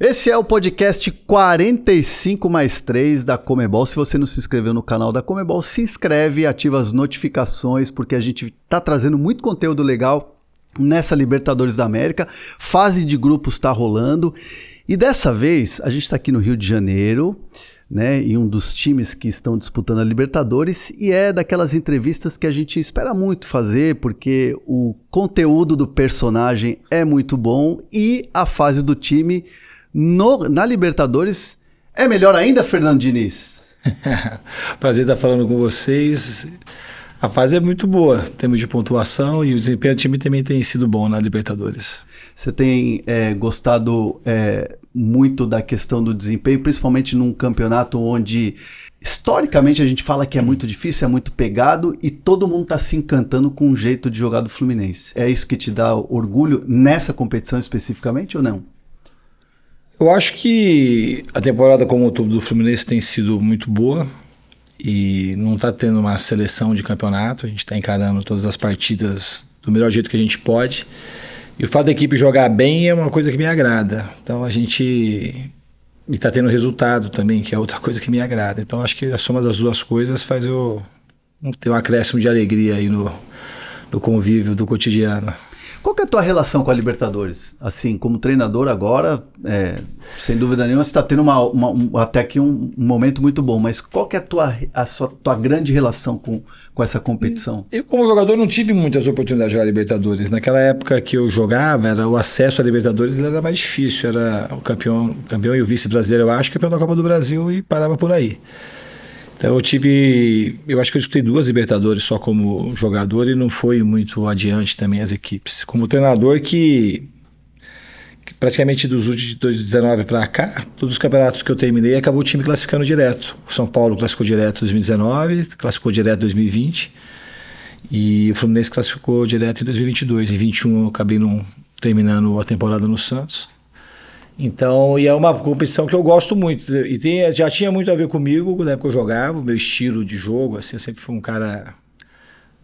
Esse é o podcast 45 mais 3 da Comebol. Se você não se inscreveu no canal da Comebol, se inscreve e ativa as notificações, porque a gente está trazendo muito conteúdo legal nessa Libertadores da América. Fase de grupos está rolando. E dessa vez, a gente está aqui no Rio de Janeiro, né, em um dos times que estão disputando a Libertadores, e é daquelas entrevistas que a gente espera muito fazer, porque o conteúdo do personagem é muito bom e a fase do time no, na Libertadores é melhor ainda, Fernando Diniz? Prazer estar falando com vocês. A fase é muito boa, temos de pontuação e o desempenho do time também tem sido bom na Libertadores. Você tem é, gostado é, muito da questão do desempenho, principalmente num campeonato onde historicamente a gente fala que é muito difícil, é muito pegado e todo mundo está se encantando com o jeito de jogar do Fluminense. É isso que te dá orgulho nessa competição especificamente ou não? Eu acho que a temporada como o todo do Fluminense tem sido muito boa e não está tendo uma seleção de campeonato. A gente está encarando todas as partidas do melhor jeito que a gente pode. E o fato da equipe jogar bem é uma coisa que me agrada. Então a gente está tendo resultado também, que é outra coisa que me agrada. Então acho que a soma das duas coisas faz eu ter um acréscimo de alegria aí no, no convívio do cotidiano. Qual é a tua relação com a Libertadores? Assim, como treinador agora, é, sem dúvida nenhuma, você está tendo uma, uma, um, até aqui um, um, momento muito bom, mas qual é a tua, a sua, tua grande relação com, com essa competição? Eu, como jogador, não tive muitas oportunidades de jogar Libertadores. Naquela época que eu jogava, era o acesso a Libertadores era mais difícil. Era o campeão, campeão e o vice brasileiro, eu acho, campeão da Copa do Brasil e parava por aí. Então eu tive, eu acho que eu disputei duas Libertadores só como jogador e não foi muito adiante também as equipes. Como treinador que, que praticamente dos últimos de 2019 para cá, todos os campeonatos que eu terminei acabou o time classificando direto. O São Paulo classificou direto em 2019, classificou direto em 2020 e o Fluminense classificou direto em 2022. Em 2021 eu acabei não terminando a temporada no Santos. Então, e é uma competição que eu gosto muito. E tem, já tinha muito a ver comigo na época que eu jogava, o meu estilo de jogo. Assim, eu sempre fui um cara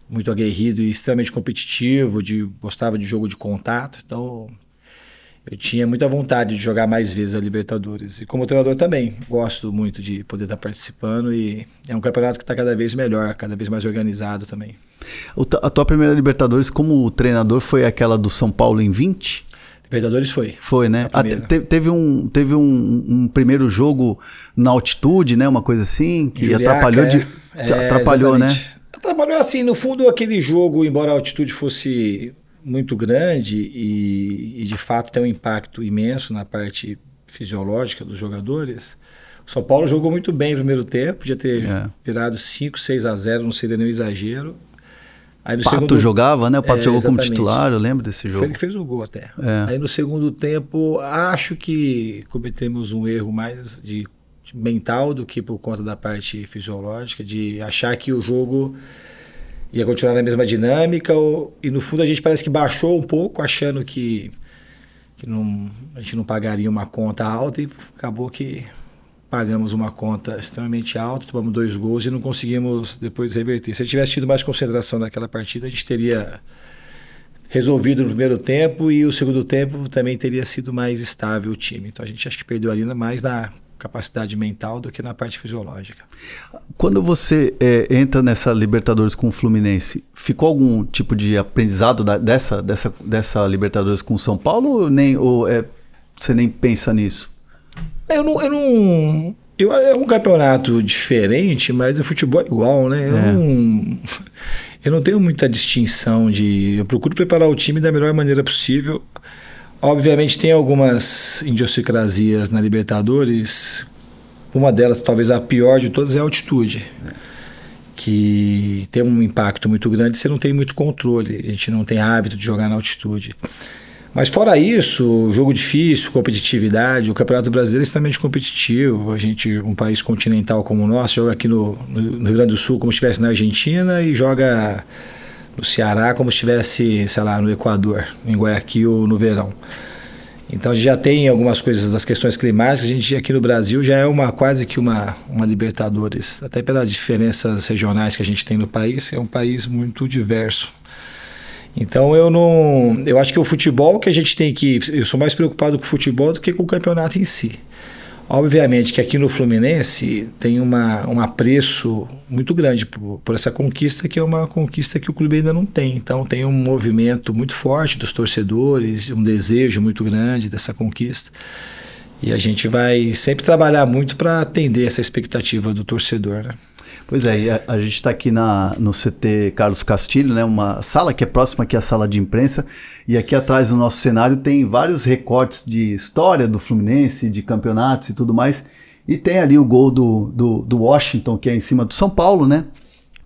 muito aguerrido e extremamente competitivo, de, gostava de jogo de contato. Então, eu tinha muita vontade de jogar mais vezes a Libertadores. E como treinador também, gosto muito de poder estar participando. E é um campeonato que está cada vez melhor, cada vez mais organizado também. A tua primeira Libertadores como treinador foi aquela do São Paulo em 20? Libertadores foi. Foi, né? te, teve um, teve um, um, primeiro jogo na altitude, né? Uma coisa assim, que Juliaca, atrapalhou, de, é, atrapalhou né? Atrapalhou assim, no fundo aquele jogo, embora a altitude fosse muito grande e, e de fato tem um impacto imenso na parte fisiológica dos jogadores, o São Paulo jogou muito bem no primeiro tempo, podia ter é. virado 5, 6 a 0, não seria nenhum exagero. Aí Pato segundo... jogava, né? O Pato é, jogou exatamente. como titular, eu lembro desse jogo. Foi ele que fez o gol até. É. Aí no segundo tempo, acho que cometemos um erro mais de, de mental do que por conta da parte fisiológica, de achar que o jogo ia continuar na mesma dinâmica. Ou, e no fundo a gente parece que baixou um pouco, achando que, que não, a gente não pagaria uma conta alta e acabou que pagamos uma conta extremamente alta, tomamos dois gols e não conseguimos depois reverter. Se tivesse tido mais concentração naquela partida, a gente teria resolvido no primeiro tempo e o segundo tempo também teria sido mais estável o time. Então a gente acho que perdeu ali mais na capacidade mental do que na parte fisiológica. Quando você é, entra nessa Libertadores com o Fluminense, ficou algum tipo de aprendizado da, dessa, dessa, dessa Libertadores com o São Paulo ou, nem, ou é, você nem pensa nisso? Eu não. Eu não eu, é um campeonato diferente, mas o futebol é igual, né? Eu, é. não, eu não tenho muita distinção de. Eu procuro preparar o time da melhor maneira possível. Obviamente tem algumas idiosincrasias na Libertadores. Uma delas, talvez a pior de todas, é a altitude. Que tem um impacto muito grande, você não tem muito controle. A gente não tem hábito de jogar na altitude. Mas fora isso, jogo difícil, competitividade, o Campeonato Brasileiro é extremamente competitivo. A gente, um país continental como o nosso, joga aqui no, no Rio Grande do Sul como se estivesse na Argentina e joga no Ceará como se estivesse, sei lá, no Equador, em Guayaquil no verão. Então a gente já tem algumas coisas das questões climáticas, a gente aqui no Brasil já é uma quase que uma, uma Libertadores, até pelas diferenças regionais que a gente tem no país, é um país muito diverso. Então eu não. Eu acho que o futebol que a gente tem que. Eu sou mais preocupado com o futebol do que com o campeonato em si. Obviamente que aqui no Fluminense tem uma, um apreço muito grande por, por, essa conquista, que é uma conquista que o clube ainda não tem. Então tem um movimento muito forte dos torcedores, um desejo muito grande dessa conquista. E a gente vai sempre trabalhar muito para atender essa expectativa do torcedor. Né? Pois é, a, a gente está aqui na, no CT Carlos Castilho, né, uma sala que é próxima aqui à sala de imprensa, e aqui atrás do nosso cenário tem vários recortes de história do Fluminense, de campeonatos e tudo mais, e tem ali o gol do, do, do Washington, que é em cima do São Paulo, né?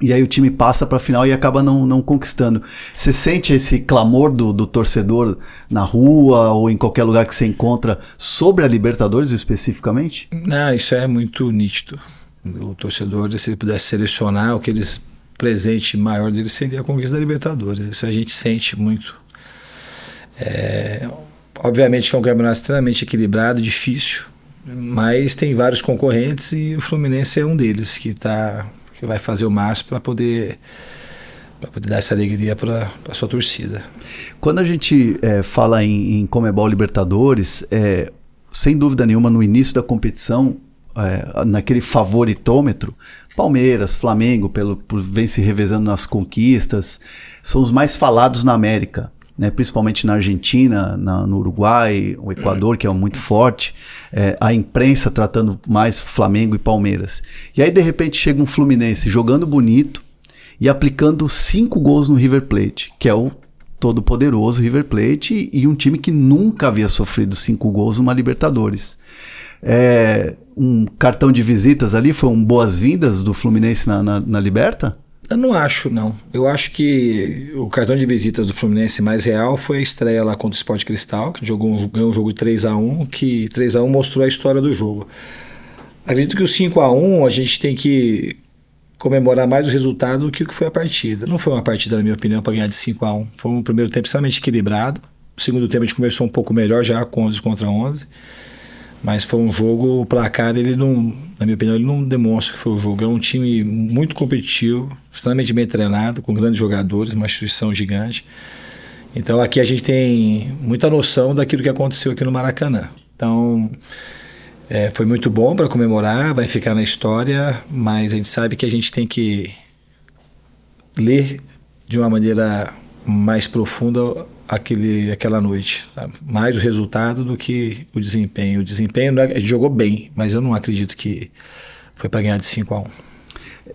E aí o time passa para a final e acaba não, não conquistando. Você sente esse clamor do, do torcedor na rua ou em qualquer lugar que você encontra sobre a Libertadores especificamente? Não, isso é muito nítido o torcedor, se ele pudesse selecionar o que eles presente maior dele seria a conquista da Libertadores. Isso a gente sente muito. É, obviamente que é um campeonato extremamente equilibrado, difícil, mas tem vários concorrentes e o Fluminense é um deles que tá, que vai fazer o máximo para poder para poder dar essa alegria para a sua torcida. Quando a gente é, fala em, em Comebol Libertadores, é, sem dúvida nenhuma, no início da competição, é, naquele favoritômetro, Palmeiras, Flamengo, pelo, por vem se revezando nas conquistas, são os mais falados na América. Né, principalmente na Argentina, na, no Uruguai, o Equador, que é muito forte, é, a imprensa tratando mais Flamengo e Palmeiras. E aí, de repente, chega um Fluminense jogando bonito e aplicando cinco gols no River Plate, que é o todo poderoso River Plate e, e um time que nunca havia sofrido cinco gols numa Libertadores é, um cartão de visitas ali? Foi um boas-vindas do Fluminense na, na, na, Liberta? Eu não acho, não. Eu acho que o cartão de visitas do Fluminense mais real foi a estreia lá contra o Sport Cristal, que jogou um, ganhou um jogo de 3 a 1 que 3 a 1 mostrou a história do jogo. Acredito que o 5 a 1 a gente tem que comemorar mais o resultado do que o que foi a partida. Não foi uma partida, na minha opinião, para ganhar de 5 a 1 Foi um primeiro tempo extremamente equilibrado. O segundo tempo a gente começou um pouco melhor, já com 11 contra 11. Mas foi um jogo, o placar, ele não, na minha opinião, ele não demonstra que foi o jogo. É um time muito competitivo, extremamente bem treinado, com grandes jogadores, uma instituição gigante. Então aqui a gente tem muita noção daquilo que aconteceu aqui no Maracanã. Então é, foi muito bom para comemorar, vai ficar na história, mas a gente sabe que a gente tem que ler de uma maneira mais profunda aquele, aquela noite. Tá? Mais o resultado do que o desempenho. O desempenho, é, a gente jogou bem, mas eu não acredito que foi para ganhar de 5 a 1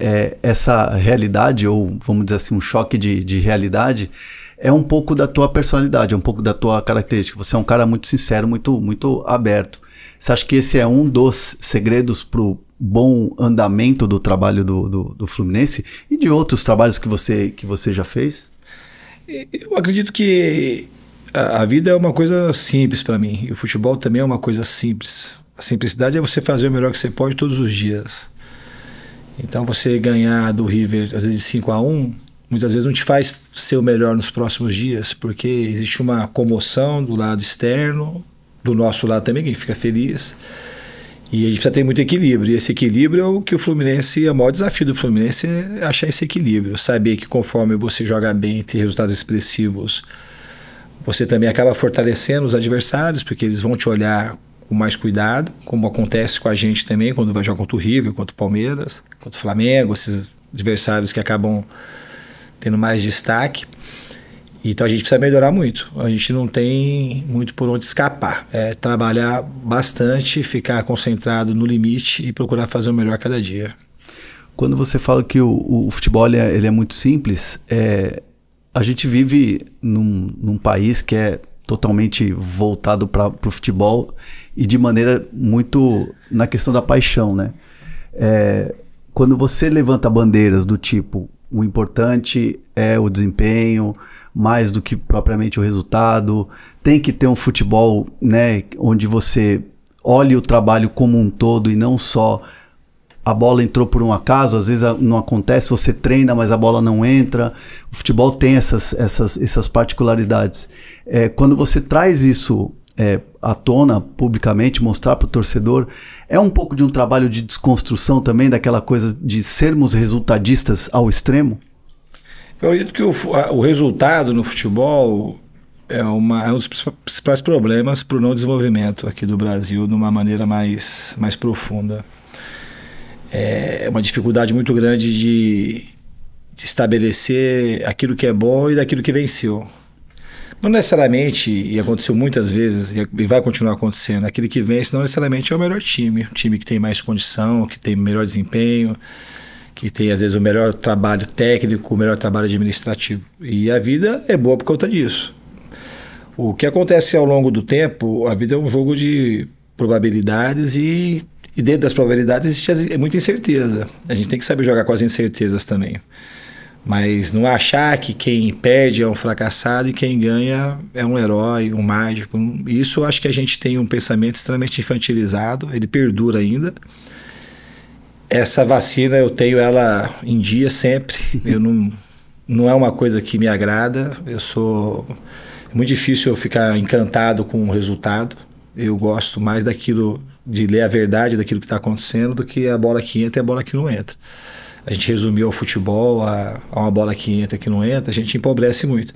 é, Essa realidade, ou vamos dizer assim, um choque de, de realidade, é um pouco da tua personalidade, é um pouco da tua característica. Você é um cara muito sincero, muito, muito aberto. Você acha que esse é um dos segredos para o bom andamento do trabalho do, do, do, Fluminense e de outros trabalhos que você, que você já fez? Eu acredito que a, vida é uma coisa simples para mim. E o futebol também é uma coisa simples. A simplicidade é você fazer o melhor que você pode todos os dias. Então você ganhar do River, às vezes de 5 a 1 muitas vezes não te faz ser o melhor nos próximos dias, porque existe uma comoção do lado externo, do nosso lado também, quem fica feliz. E a gente precisa ter muito equilíbrio. E esse equilíbrio é o que o Fluminense, é o maior desafio do Fluminense é achar esse equilíbrio. Saber que conforme você joga bem e tem resultados expressivos, você também acaba fortalecendo os adversários, porque eles vão te olhar com mais cuidado, como acontece com a gente também quando vai jogar contra o River, contra o Palmeiras, contra o Flamengo, esses adversários que acabam tendo mais destaque. Então a gente precisa melhorar muito. A gente não tem muito por onde escapar. É trabalhar bastante, ficar concentrado no limite e procurar fazer o melhor cada dia. Quando você fala que o, o futebol ele é, ele é, muito simples, é, a gente vive num, num país que é totalmente voltado para o futebol e de maneira muito na questão da paixão, né? É, quando você levanta bandeiras do tipo o importante é o desempenho, mais do que propriamente o resultado. Tem que ter um futebol, né, onde você olhe o trabalho como um todo e não só a bola entrou por um acaso, às vezes não acontece, você treina, mas a bola não entra. O futebol tem essas, essas, essas particularidades. É, quando você traz isso é, à tona publicamente, mostrar para o torcedor, é um pouco de um trabalho de desconstrução também daquela coisa de sermos resultadistas ao extremo? Eu acredito que o, o resultado no futebol é, uma, é um dos principais problemas para o não desenvolvimento aqui do Brasil de uma maneira mais, mais profunda. É uma dificuldade muito grande de, de estabelecer aquilo que é bom e daquilo que venceu. Não necessariamente, e aconteceu muitas vezes, e vai continuar acontecendo, aquele que vence não necessariamente é o melhor time. O time que tem mais condição, que tem melhor desempenho, que tem às vezes o melhor trabalho técnico, o melhor trabalho administrativo. E a vida é boa por conta disso. O que acontece ao longo do tempo, a vida é um jogo de probabilidades e, e dentro das probabilidades existe muita incerteza. A gente tem que saber jogar com as incertezas também. Mas não achar que quem perde é um fracassado e quem ganha é um herói, um mágico. Isso eu acho que a gente tem um pensamento extremamente infantilizado, ele perdura ainda. Essa vacina eu tenho ela em dia sempre. Eu não, não é uma coisa que me agrada. Eu sou é muito difícil eu ficar encantado com o resultado. Eu gosto mais daquilo de ler a verdade daquilo que está acontecendo do que a bola que entra e a bola que não entra. A gente resumiu o futebol a, a uma bola que entra que não entra, a gente empobrece muito.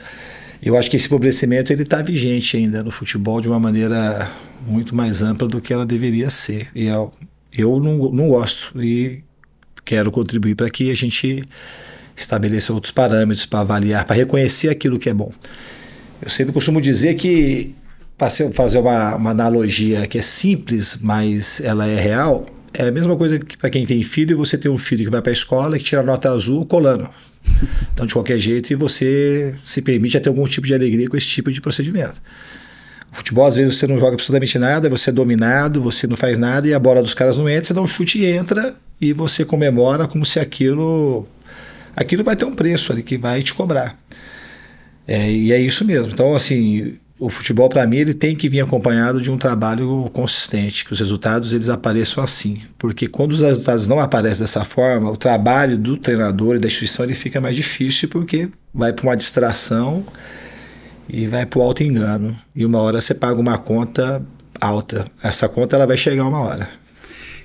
Eu acho que esse empobrecimento ele está vigente ainda no futebol de uma maneira muito mais ampla do que ela deveria ser. E eu, eu não, não gosto e quero contribuir para que a gente estabeleça outros parâmetros para avaliar, para reconhecer aquilo que é bom. Eu sempre costumo dizer que, para fazer uma, uma analogia que é simples, mas ela é real, é a mesma coisa que para quem tem filho, você tem um filho que vai para a escola e que tira nota azul colando. Então, de qualquer jeito, você se permite ter algum tipo de alegria com esse tipo de procedimento. Futebol, às vezes, você não joga absolutamente nada, você é dominado, você não faz nada e a bola dos caras não entra, você dá um chute e entra e você comemora como se aquilo aquilo vai ter um preço ali que vai te cobrar. É, e é isso mesmo. Então, assim, o futebol para mim ele tem que vir acompanhado de um trabalho consistente, que os resultados eles apareçam assim, porque quando os resultados não aparecem dessa forma, o trabalho do treinador e da instituição ele fica mais difícil porque vai para uma distração e vai para o alto engano. E uma hora você paga uma conta alta. Essa conta ela vai chegar uma hora.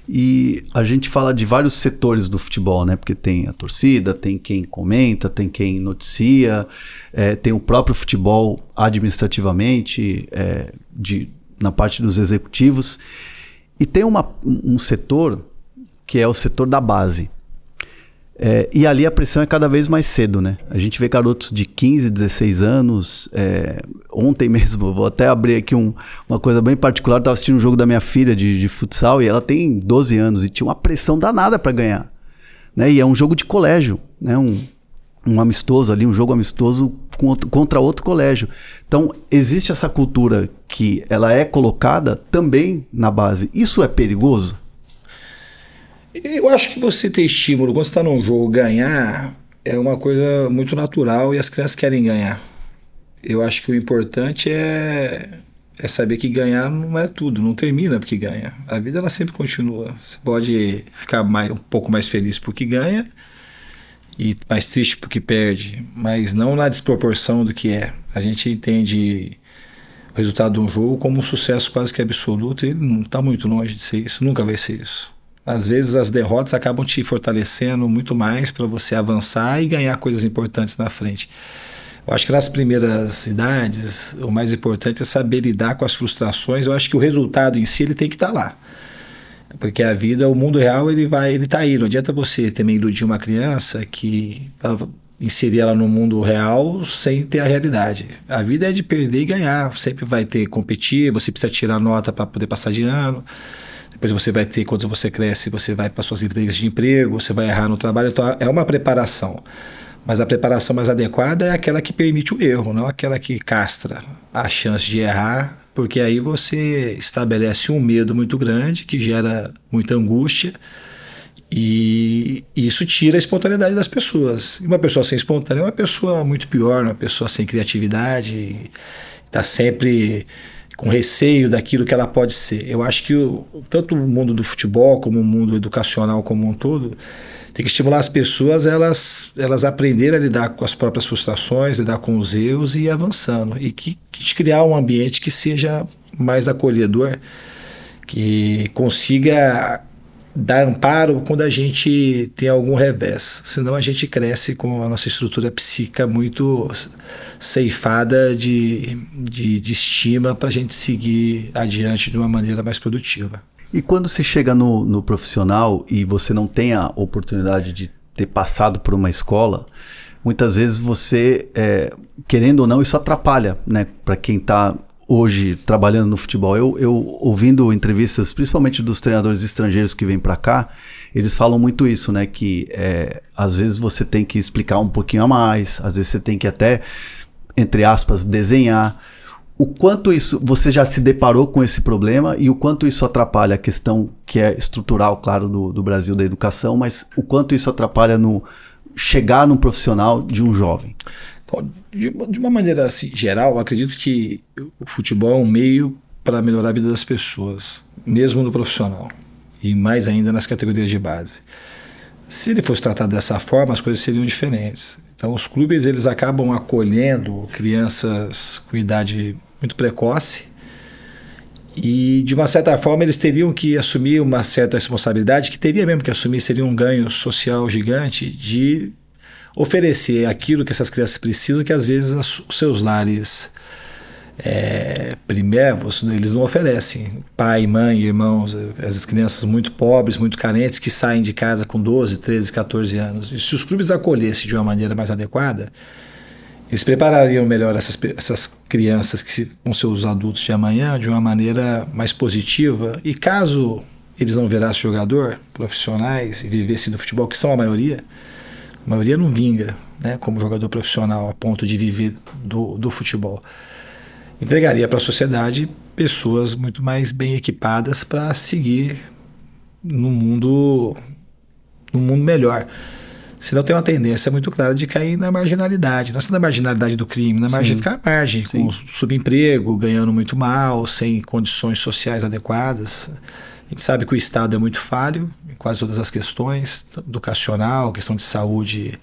E a gente fala de vários setores do futebol, né? Porque tem a torcida, tem quem comenta, tem quem noticia, é, tem o próprio futebol administrativamente, é, de, na parte dos executivos. E tem uma, um setor que é o setor da base. É, e ali a pressão é cada vez mais cedo, né? A gente vê garotos de 15, 16 anos. É, ontem mesmo, vou até abrir aqui um, uma coisa bem particular. Estava assistindo um jogo da minha filha de, de, futsal e ela tem 12 anos e tinha uma pressão danada para ganhar. Né? E é um jogo de colégio, né? Um, um amistoso ali, um jogo amistoso contra outro colégio. Então, existe essa cultura que ela é colocada também na base. Isso é perigoso? Eu acho que você ter estímulo quando você está num jogo ganhar é uma coisa muito natural e as crianças querem ganhar. Eu acho que o importante é, é saber que ganhar não é tudo, não termina porque ganha. A vida ela sempre continua. Você pode ficar mais, um pouco mais feliz porque ganha e mais triste porque perde, mas não na desproporção do que é. A gente entende o resultado de um jogo como um sucesso quase que absoluto e não está muito longe de ser isso, nunca vai ser isso. Às vezes as derrotas acabam te fortalecendo muito mais para você avançar e ganhar coisas importantes na frente. Eu acho que nas primeiras idades, o mais importante é saber lidar com as frustrações. Eu acho que o resultado em si ele tem que estar tá lá. Porque a vida, o mundo real, ele vai, ele tá aí. Não adianta você também iludir uma criança que inserir ela no mundo real sem ter a realidade. A vida é de perder e ganhar. Sempre vai ter competir, você precisa tirar nota para poder passar de ano. Depois você vai ter, quando você cresce, você vai para suas entrevistas de emprego, você vai errar no trabalho. Então é uma preparação. Mas a preparação mais adequada é aquela que permite o erro, não aquela que castra a chance de errar, porque aí você estabelece um medo muito grande que gera muita angústia e isso tira a espontaneidade das pessoas. Uma pessoa sem espontânea é uma pessoa muito pior, uma pessoa sem criatividade, está sempre com receio daquilo que ela pode ser. Eu acho que o, tanto o mundo do futebol como o mundo educacional como um todo tem que estimular as pessoas elas elas aprenderem a lidar com as próprias frustrações, lidar com os erros e ir avançando e que, que criar um ambiente que seja mais acolhedor, que consiga dar amparo quando a gente tem algum revés. Senão a gente cresce com a nossa estrutura psíquica muito ceifada de, de, de estima para a gente seguir adiante de uma maneira mais produtiva. E quando se chega no, no profissional e você não tem a oportunidade de ter passado por uma escola, muitas vezes você, é, querendo ou não, isso atrapalha, né? Para quem está hoje trabalhando no futebol. Eu, eu ouvindo entrevistas, principalmente dos treinadores estrangeiros que vêm para cá, eles falam muito isso, né? Que é, às vezes você tem que explicar um pouquinho a mais, às vezes você tem que até, entre aspas, desenhar. O quanto isso você já se deparou com esse problema e o quanto isso atrapalha a questão que é estrutural, claro, do, do Brasil da educação, mas o quanto isso atrapalha no chegar num profissional de um jovem? De, uma maneira assim, geral, acredito que o futebol é um meio para melhorar a vida das pessoas, mesmo no profissional, e mais ainda nas categorias de base. Se ele fosse tratado dessa forma, as coisas seriam diferentes. Então, os clubes eles acabam acolhendo crianças com idade muito precoce e, de uma certa forma, eles teriam que assumir uma certa responsabilidade, que teria mesmo que assumir, seria um ganho social gigante de oferecer aquilo que essas crianças precisam, que às vezes os seus lares é, primevos, né, eles não oferecem. Pai, mãe, irmãos, as crianças muito pobres, muito carentes, que saem de casa com 12, 13, 14 anos. E se os clubes acolhessem de uma maneira mais adequada, eles preparariam melhor essas, essas crianças que vão ser os adultos de amanhã de uma maneira mais positiva. E caso eles não virassem jogador, profissionais, e vivessem no futebol, que são a maioria, a maioria não vinga né, como jogador profissional a ponto de viver do, do futebol. Entregaria para a sociedade pessoas muito mais bem equipadas para seguir no mundo, no mundo melhor. Senão tem uma tendência muito clara de cair na marginalidade. Não é na marginalidade do crime, na margem ficar à margem, Sim. com subemprego, ganhando muito mal, sem condições sociais adequadas. A gente sabe que o Estado é muito falho quase todas as questões, educacional, questão de saúde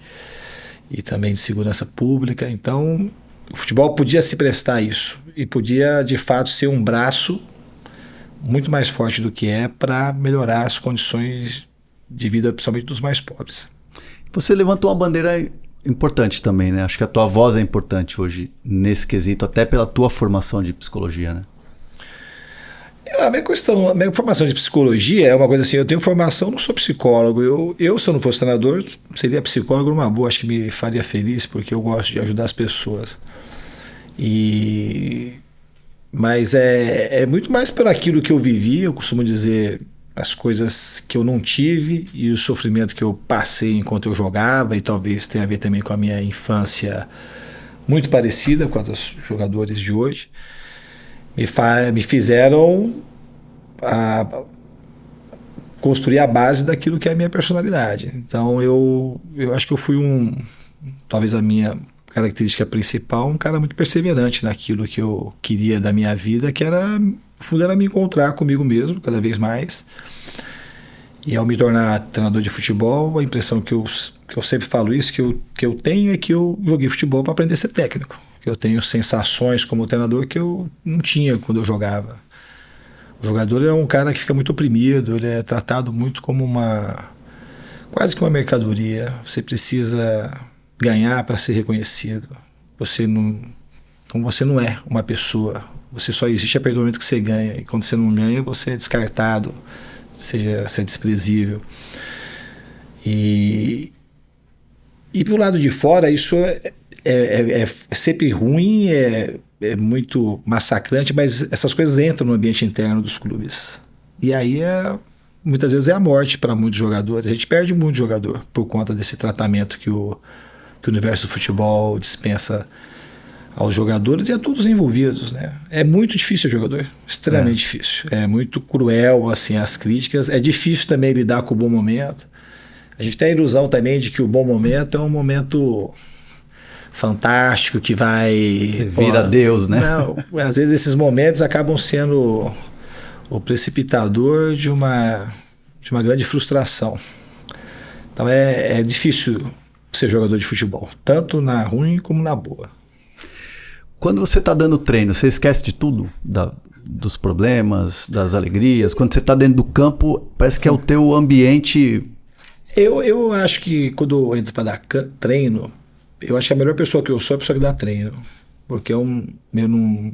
e também de segurança pública. Então, o futebol podia se prestar a isso e podia, de fato, ser um braço muito mais forte do que é para melhorar as condições de vida, principalmente dos mais pobres. Você levantou uma bandeira importante também, né? Acho que a tua voz é importante hoje nesse quesito, até pela tua formação de psicologia, né? A minha questão, a minha formação de psicologia é uma coisa assim, eu tenho formação, não sou psicólogo. Eu, eu se eu não fosse treinador, seria psicólogo numa boa, acho que me faria feliz, porque eu gosto de ajudar as pessoas. E mas é, é muito mais por aquilo que eu vivi, eu costumo dizer as coisas que eu não tive e o sofrimento que eu passei enquanto eu jogava, e talvez tenha a ver também com a minha infância muito parecida com a dos jogadores de hoje me, me fizeram a, construir a base daquilo que é a minha personalidade. Então eu, eu acho que eu fui um, talvez a minha característica principal, um cara muito perseverante naquilo que eu queria da minha vida, que era, fundo era me encontrar comigo mesmo cada vez mais. E ao me tornar treinador de futebol, a impressão que eu, que eu sempre falo isso, que eu, que eu tenho é que eu joguei futebol para aprender a ser técnico eu tenho sensações como treinador que eu não tinha quando eu jogava. O jogador é um cara que fica muito oprimido, ele é tratado muito como uma quase que uma mercadoria. Você precisa ganhar para ser reconhecido. Você não então você não é uma pessoa. Você só existe a partir do momento que você ganha. E quando você não ganha, você é descartado, seja você é desprezível. E e pelo lado de fora, isso é, é, é, é sempre ruim, é, é muito massacrante, mas essas coisas entram no ambiente interno dos clubes. E aí é, muitas vezes é a morte para muitos jogadores. A gente perde muito jogador por conta desse tratamento que o, que o universo do futebol dispensa aos jogadores e a todos os envolvidos, né? É muito difícil o jogador, extremamente é. difícil. É muito cruel assim as críticas. É difícil também lidar com o bom momento. A gente tem a ilusão também de que o bom momento é um momento fantástico que vai. Você vira pô, Deus, né? Não, às vezes esses momentos acabam sendo o precipitador de uma, de uma grande frustração. Então é, é difícil ser jogador de futebol, tanto na ruim como na boa. Quando você está dando treino, você esquece de tudo? Da, dos problemas, das alegrias? Quando você está dentro do campo, parece que é o teu ambiente. Eu, eu acho que quando eu entro para dar treino, eu acho que a melhor pessoa que eu sou é a pessoa que dá treino. Porque eu, eu não.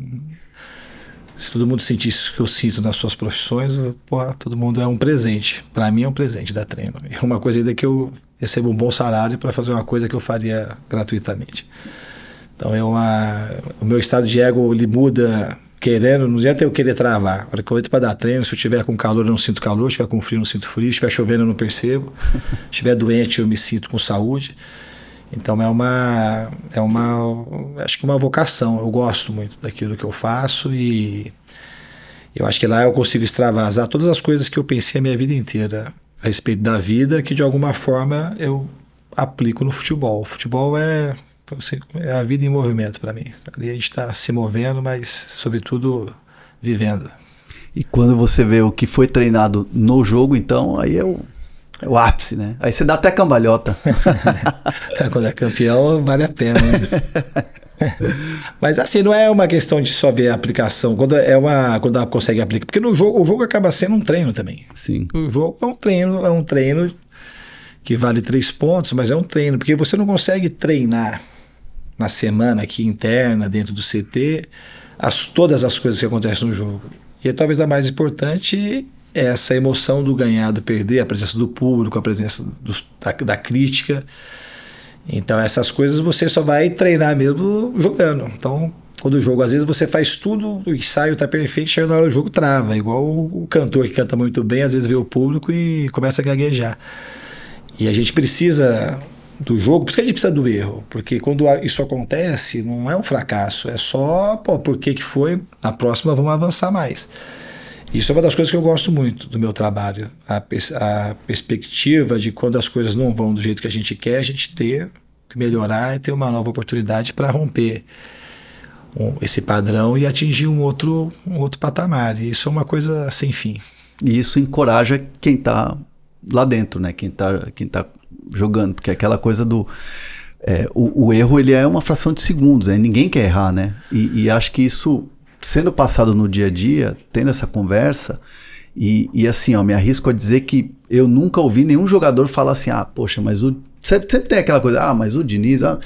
Se todo mundo sentisse o que eu sinto nas suas profissões, pô, todo mundo é um presente. Para mim é um presente dar treino. É uma coisa ainda que eu recebo um bom salário para fazer uma coisa que eu faria gratuitamente. Então é uma, o meu estado de ego ele muda querendo, não adianta eu querer travar. A hora que eu entro para dar treino, se eu tiver com calor eu não sinto calor, se tiver com frio eu não sinto frio, se estiver chovendo eu não percebo, se estiver doente eu me sinto com saúde. Então é uma é uma acho que uma vocação. Eu gosto muito daquilo que eu faço e eu acho que lá eu consigo extravasar todas as coisas que eu pensei a minha vida inteira a respeito da vida que de alguma forma eu aplico no futebol. O futebol é é a vida em movimento para mim. Ali a gente está se movendo, mas sobretudo vivendo. E quando você vê o que foi treinado no jogo, então aí é o é o ápice, né? Aí você dá até cambalhota. Quando é campeão, vale a pena. Né? Mas assim, não é uma questão de só ver a aplicação. Quando é uma. Quando ela consegue aplicar. Porque no jogo, o jogo acaba sendo um treino também. Sim. O jogo é um treino, é um treino que vale três pontos, mas é um treino, porque você não consegue treinar na semana aqui interna, dentro do CT, as, todas as coisas que acontecem no jogo. E é talvez a mais importante essa emoção do ganhar, do perder, a presença do público, a presença do, da, da, crítica. Então, essas coisas você só vai treinar mesmo jogando. Então, quando o jogo, às vezes você faz tudo, o ensaio está perfeito, chega na hora do jogo, trava. Igual o, o cantor que canta muito bem, às vezes vê o público e começa a gaguejar. E a gente precisa do jogo, por isso que a gente precisa do erro, porque quando isso acontece, não é um fracasso, é só, pô, por que que foi? Na próxima vamos avançar mais. Isso é uma das coisas que eu gosto muito do meu trabalho. A, pers a perspectiva de quando as coisas não vão do jeito que a gente quer, a gente ter que melhorar e ter uma nova oportunidade para romper um, esse padrão e atingir um outro, um outro patamar. E isso é uma coisa sem fim. E isso encoraja quem está lá dentro, né? Quem está quem tá jogando, porque aquela coisa do é, o, o, erro ele é uma fração de segundos, né? ninguém quer errar, né? E, e acho que isso sendo passado no dia a dia, tendo essa conversa, e, e, assim, ó, me arrisco a dizer que eu nunca ouvi nenhum jogador falar assim, ah, poxa, mas o. Sempre, sempre tem aquela coisa, ah, mas o Diniz. Ah,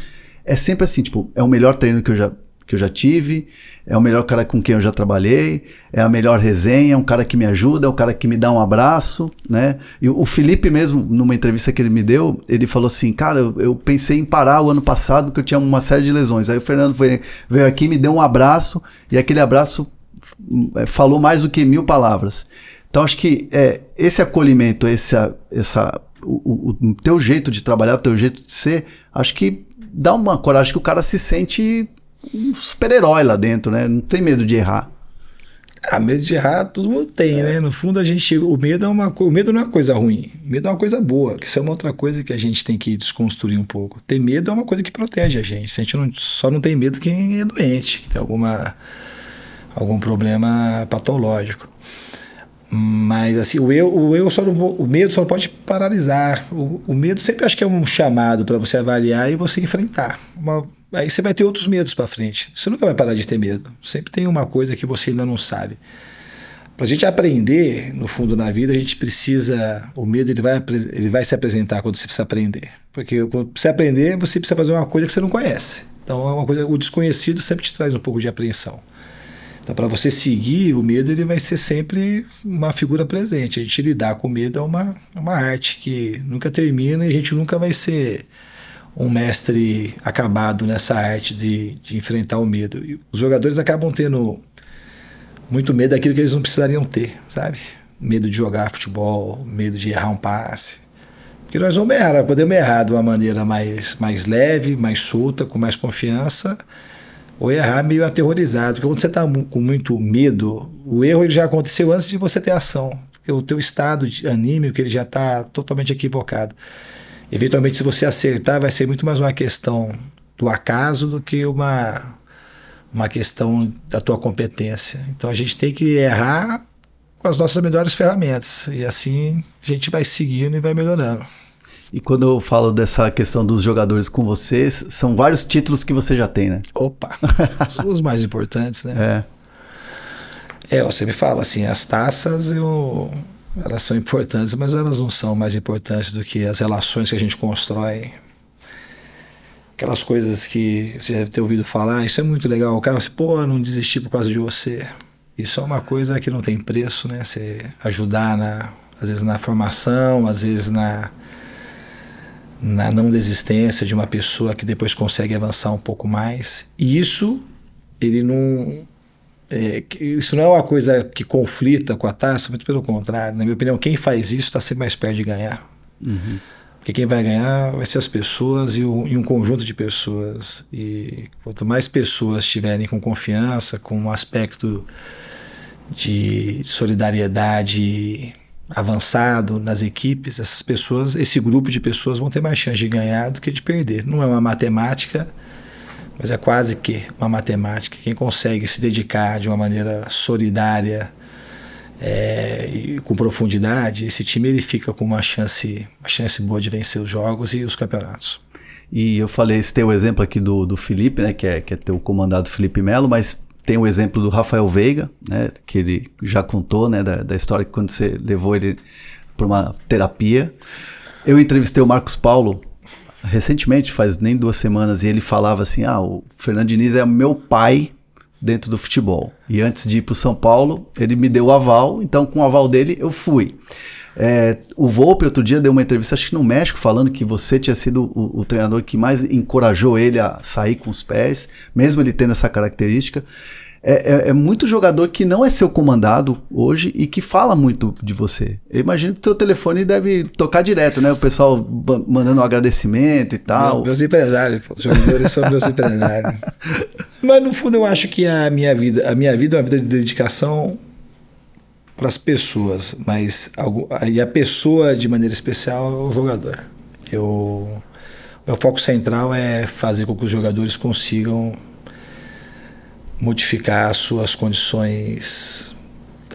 é sempre assim, tipo, é o melhor treino que eu já que eu já tive, é o melhor cara com quem eu já trabalhei, é a melhor resenha, é um cara que me ajuda, é um cara que me dá um abraço, né? E o Felipe mesmo, numa entrevista que ele me deu, ele falou assim, cara, eu, pensei em parar o ano passado porque eu tinha uma série de lesões. Aí o Fernando foi, veio aqui, me deu um abraço e aquele abraço é, falou mais do que mil palavras. Então acho que é, esse acolhimento, esse, essa, o, o, o teu jeito de trabalhar, o teu jeito de ser, acho que dá uma coragem que o cara se sente um super-herói lá dentro, né? Não tem medo de errar. Ah, medo de errar todo mundo tem, é. né? No fundo, a gente. O medo, é uma, o medo não é uma coisa ruim. O medo é uma coisa boa. Isso é uma outra coisa que a gente tem que desconstruir um pouco. Ter medo é uma coisa que protege a gente. A gente não, só não tem medo quem é doente, tem alguma, algum problema patológico. Mas assim, o eu, o eu só não, o medo só não pode paralisar. O, o medo sempre acho que é um chamado para você avaliar e você enfrentar. Uma, aí você vai ter outros medos para frente. Você nunca vai parar de ter medo. Sempre tem uma coisa que você ainda não sabe. Para a gente aprender, no fundo, na vida, a gente precisa. O medo ele vai, ele vai se apresentar quando você precisa aprender. Porque quando você aprender, você precisa fazer uma coisa que você não conhece. Então, é uma coisa, o desconhecido sempre te traz um pouco de apreensão. Então, para você seguir, o medo ele vai ser sempre uma figura presente. A gente lidar com o medo é uma, uma arte que nunca termina e a gente nunca vai ser um mestre acabado nessa arte de, de enfrentar o medo. E os jogadores acabam tendo muito medo daquilo que eles não precisariam ter, sabe? Medo de jogar futebol, medo de errar um passe. Porque nós vamos errar, podemos errar de uma maneira mais, mais leve, mais solta, com mais confiança ou errar meio aterrorizado. Porque quando você está com muito medo, o erro ele já aconteceu antes de você ter ação. Porque o teu estado anímico ele já está totalmente equivocado. Eventualmente, se você acertar, vai ser muito mais uma questão do acaso do que uma, uma questão da tua competência. Então a gente tem que errar com as nossas melhores ferramentas. E assim a gente vai seguindo e vai melhorando. E quando eu falo dessa questão dos jogadores com vocês, são vários títulos que você já tem, né? Opa! os mais importantes, né? É. É, você me fala assim, as taças eu, elas são importantes, mas elas não são mais importantes do que as relações que a gente constrói. Aquelas coisas que você deve ter ouvido falar, isso é muito legal. O cara fala assim, pô, não desisti por causa de você. Isso é uma coisa que não tem preço, né? Você ajudar na, às vezes na formação, às vezes na na não desistência de uma pessoa que depois consegue avançar um pouco mais. E isso, ele não. É, isso não é uma coisa que conflita com a taça, muito pelo contrário. Na minha opinião, quem faz isso está sempre mais perto de ganhar. Uhum. Porque quem vai ganhar vai ser as pessoas e, o, e, um conjunto de pessoas. E quanto mais pessoas estiverem com confiança, com um aspecto de solidariedade avançado nas equipes, essas pessoas, esse grupo de pessoas vão ter mais chance de ganhar do que de perder. Não é uma matemática, mas é quase que uma matemática. Quem consegue se dedicar de uma maneira solidária é, e com profundidade, esse time ele fica com uma chance, uma chance boa de vencer os jogos e os campeonatos. E eu falei, esse tem o exemplo aqui do, do Felipe, né, que é, que é teu comandado Felipe Melo, mas tem o exemplo do Rafael Veiga, né, que ele já contou, né, da, da história que quando você levou ele para uma terapia. Eu entrevistei o Marcos Paulo recentemente, faz nem duas semanas, e ele falava assim: ah, o Fernando Diniz é meu pai dentro do futebol. E antes de ir para o São Paulo, ele me deu o aval, então com o aval dele eu fui. É, o Volpe outro dia deu uma entrevista, acho que no México, falando que você tinha sido o, o, treinador que mais encorajou ele a sair com os pés, mesmo ele tendo essa característica. É, é, é, muito jogador que não é seu comandado hoje e que fala muito de você. Eu imagino que o teu telefone deve tocar direto, né? O pessoal mandando um agradecimento e tal. Meu, meus empresários, os jogadores são meus empresários. Mas no fundo eu acho que a minha vida, a minha vida é uma vida de dedicação para as pessoas, mas e a pessoa de maneira especial é o jogador. Eu, meu foco central é fazer com que os jogadores consigam modificar as suas condições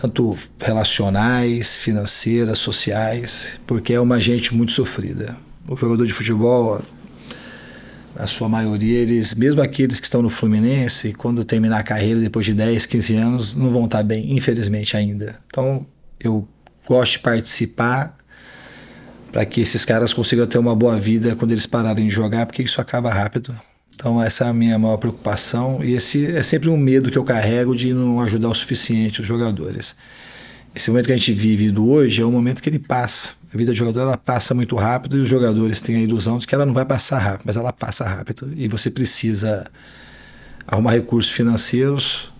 tanto relacionais, financeiras, sociais, porque é uma gente muito sofrida. O jogador de futebol, a sua maioria, eles, mesmo aqueles que estão no Fluminense, quando terminar a carreira depois de 10, 15 anos, não vão estar bem, infelizmente ainda. Então, eu gosto de participar para que esses caras consigam ter uma boa vida quando eles pararem de jogar, porque isso acaba rápido. Então, essa é a minha maior preocupação e esse é sempre um medo que eu carrego de não ajudar o suficiente os jogadores. Esse momento que a gente vive do hoje é um momento que ele passa. A vida do jogador ela passa muito rápido e os jogadores têm a ilusão de que ela não vai passar rápido, mas ela passa rápido e você precisa arrumar recursos financeiros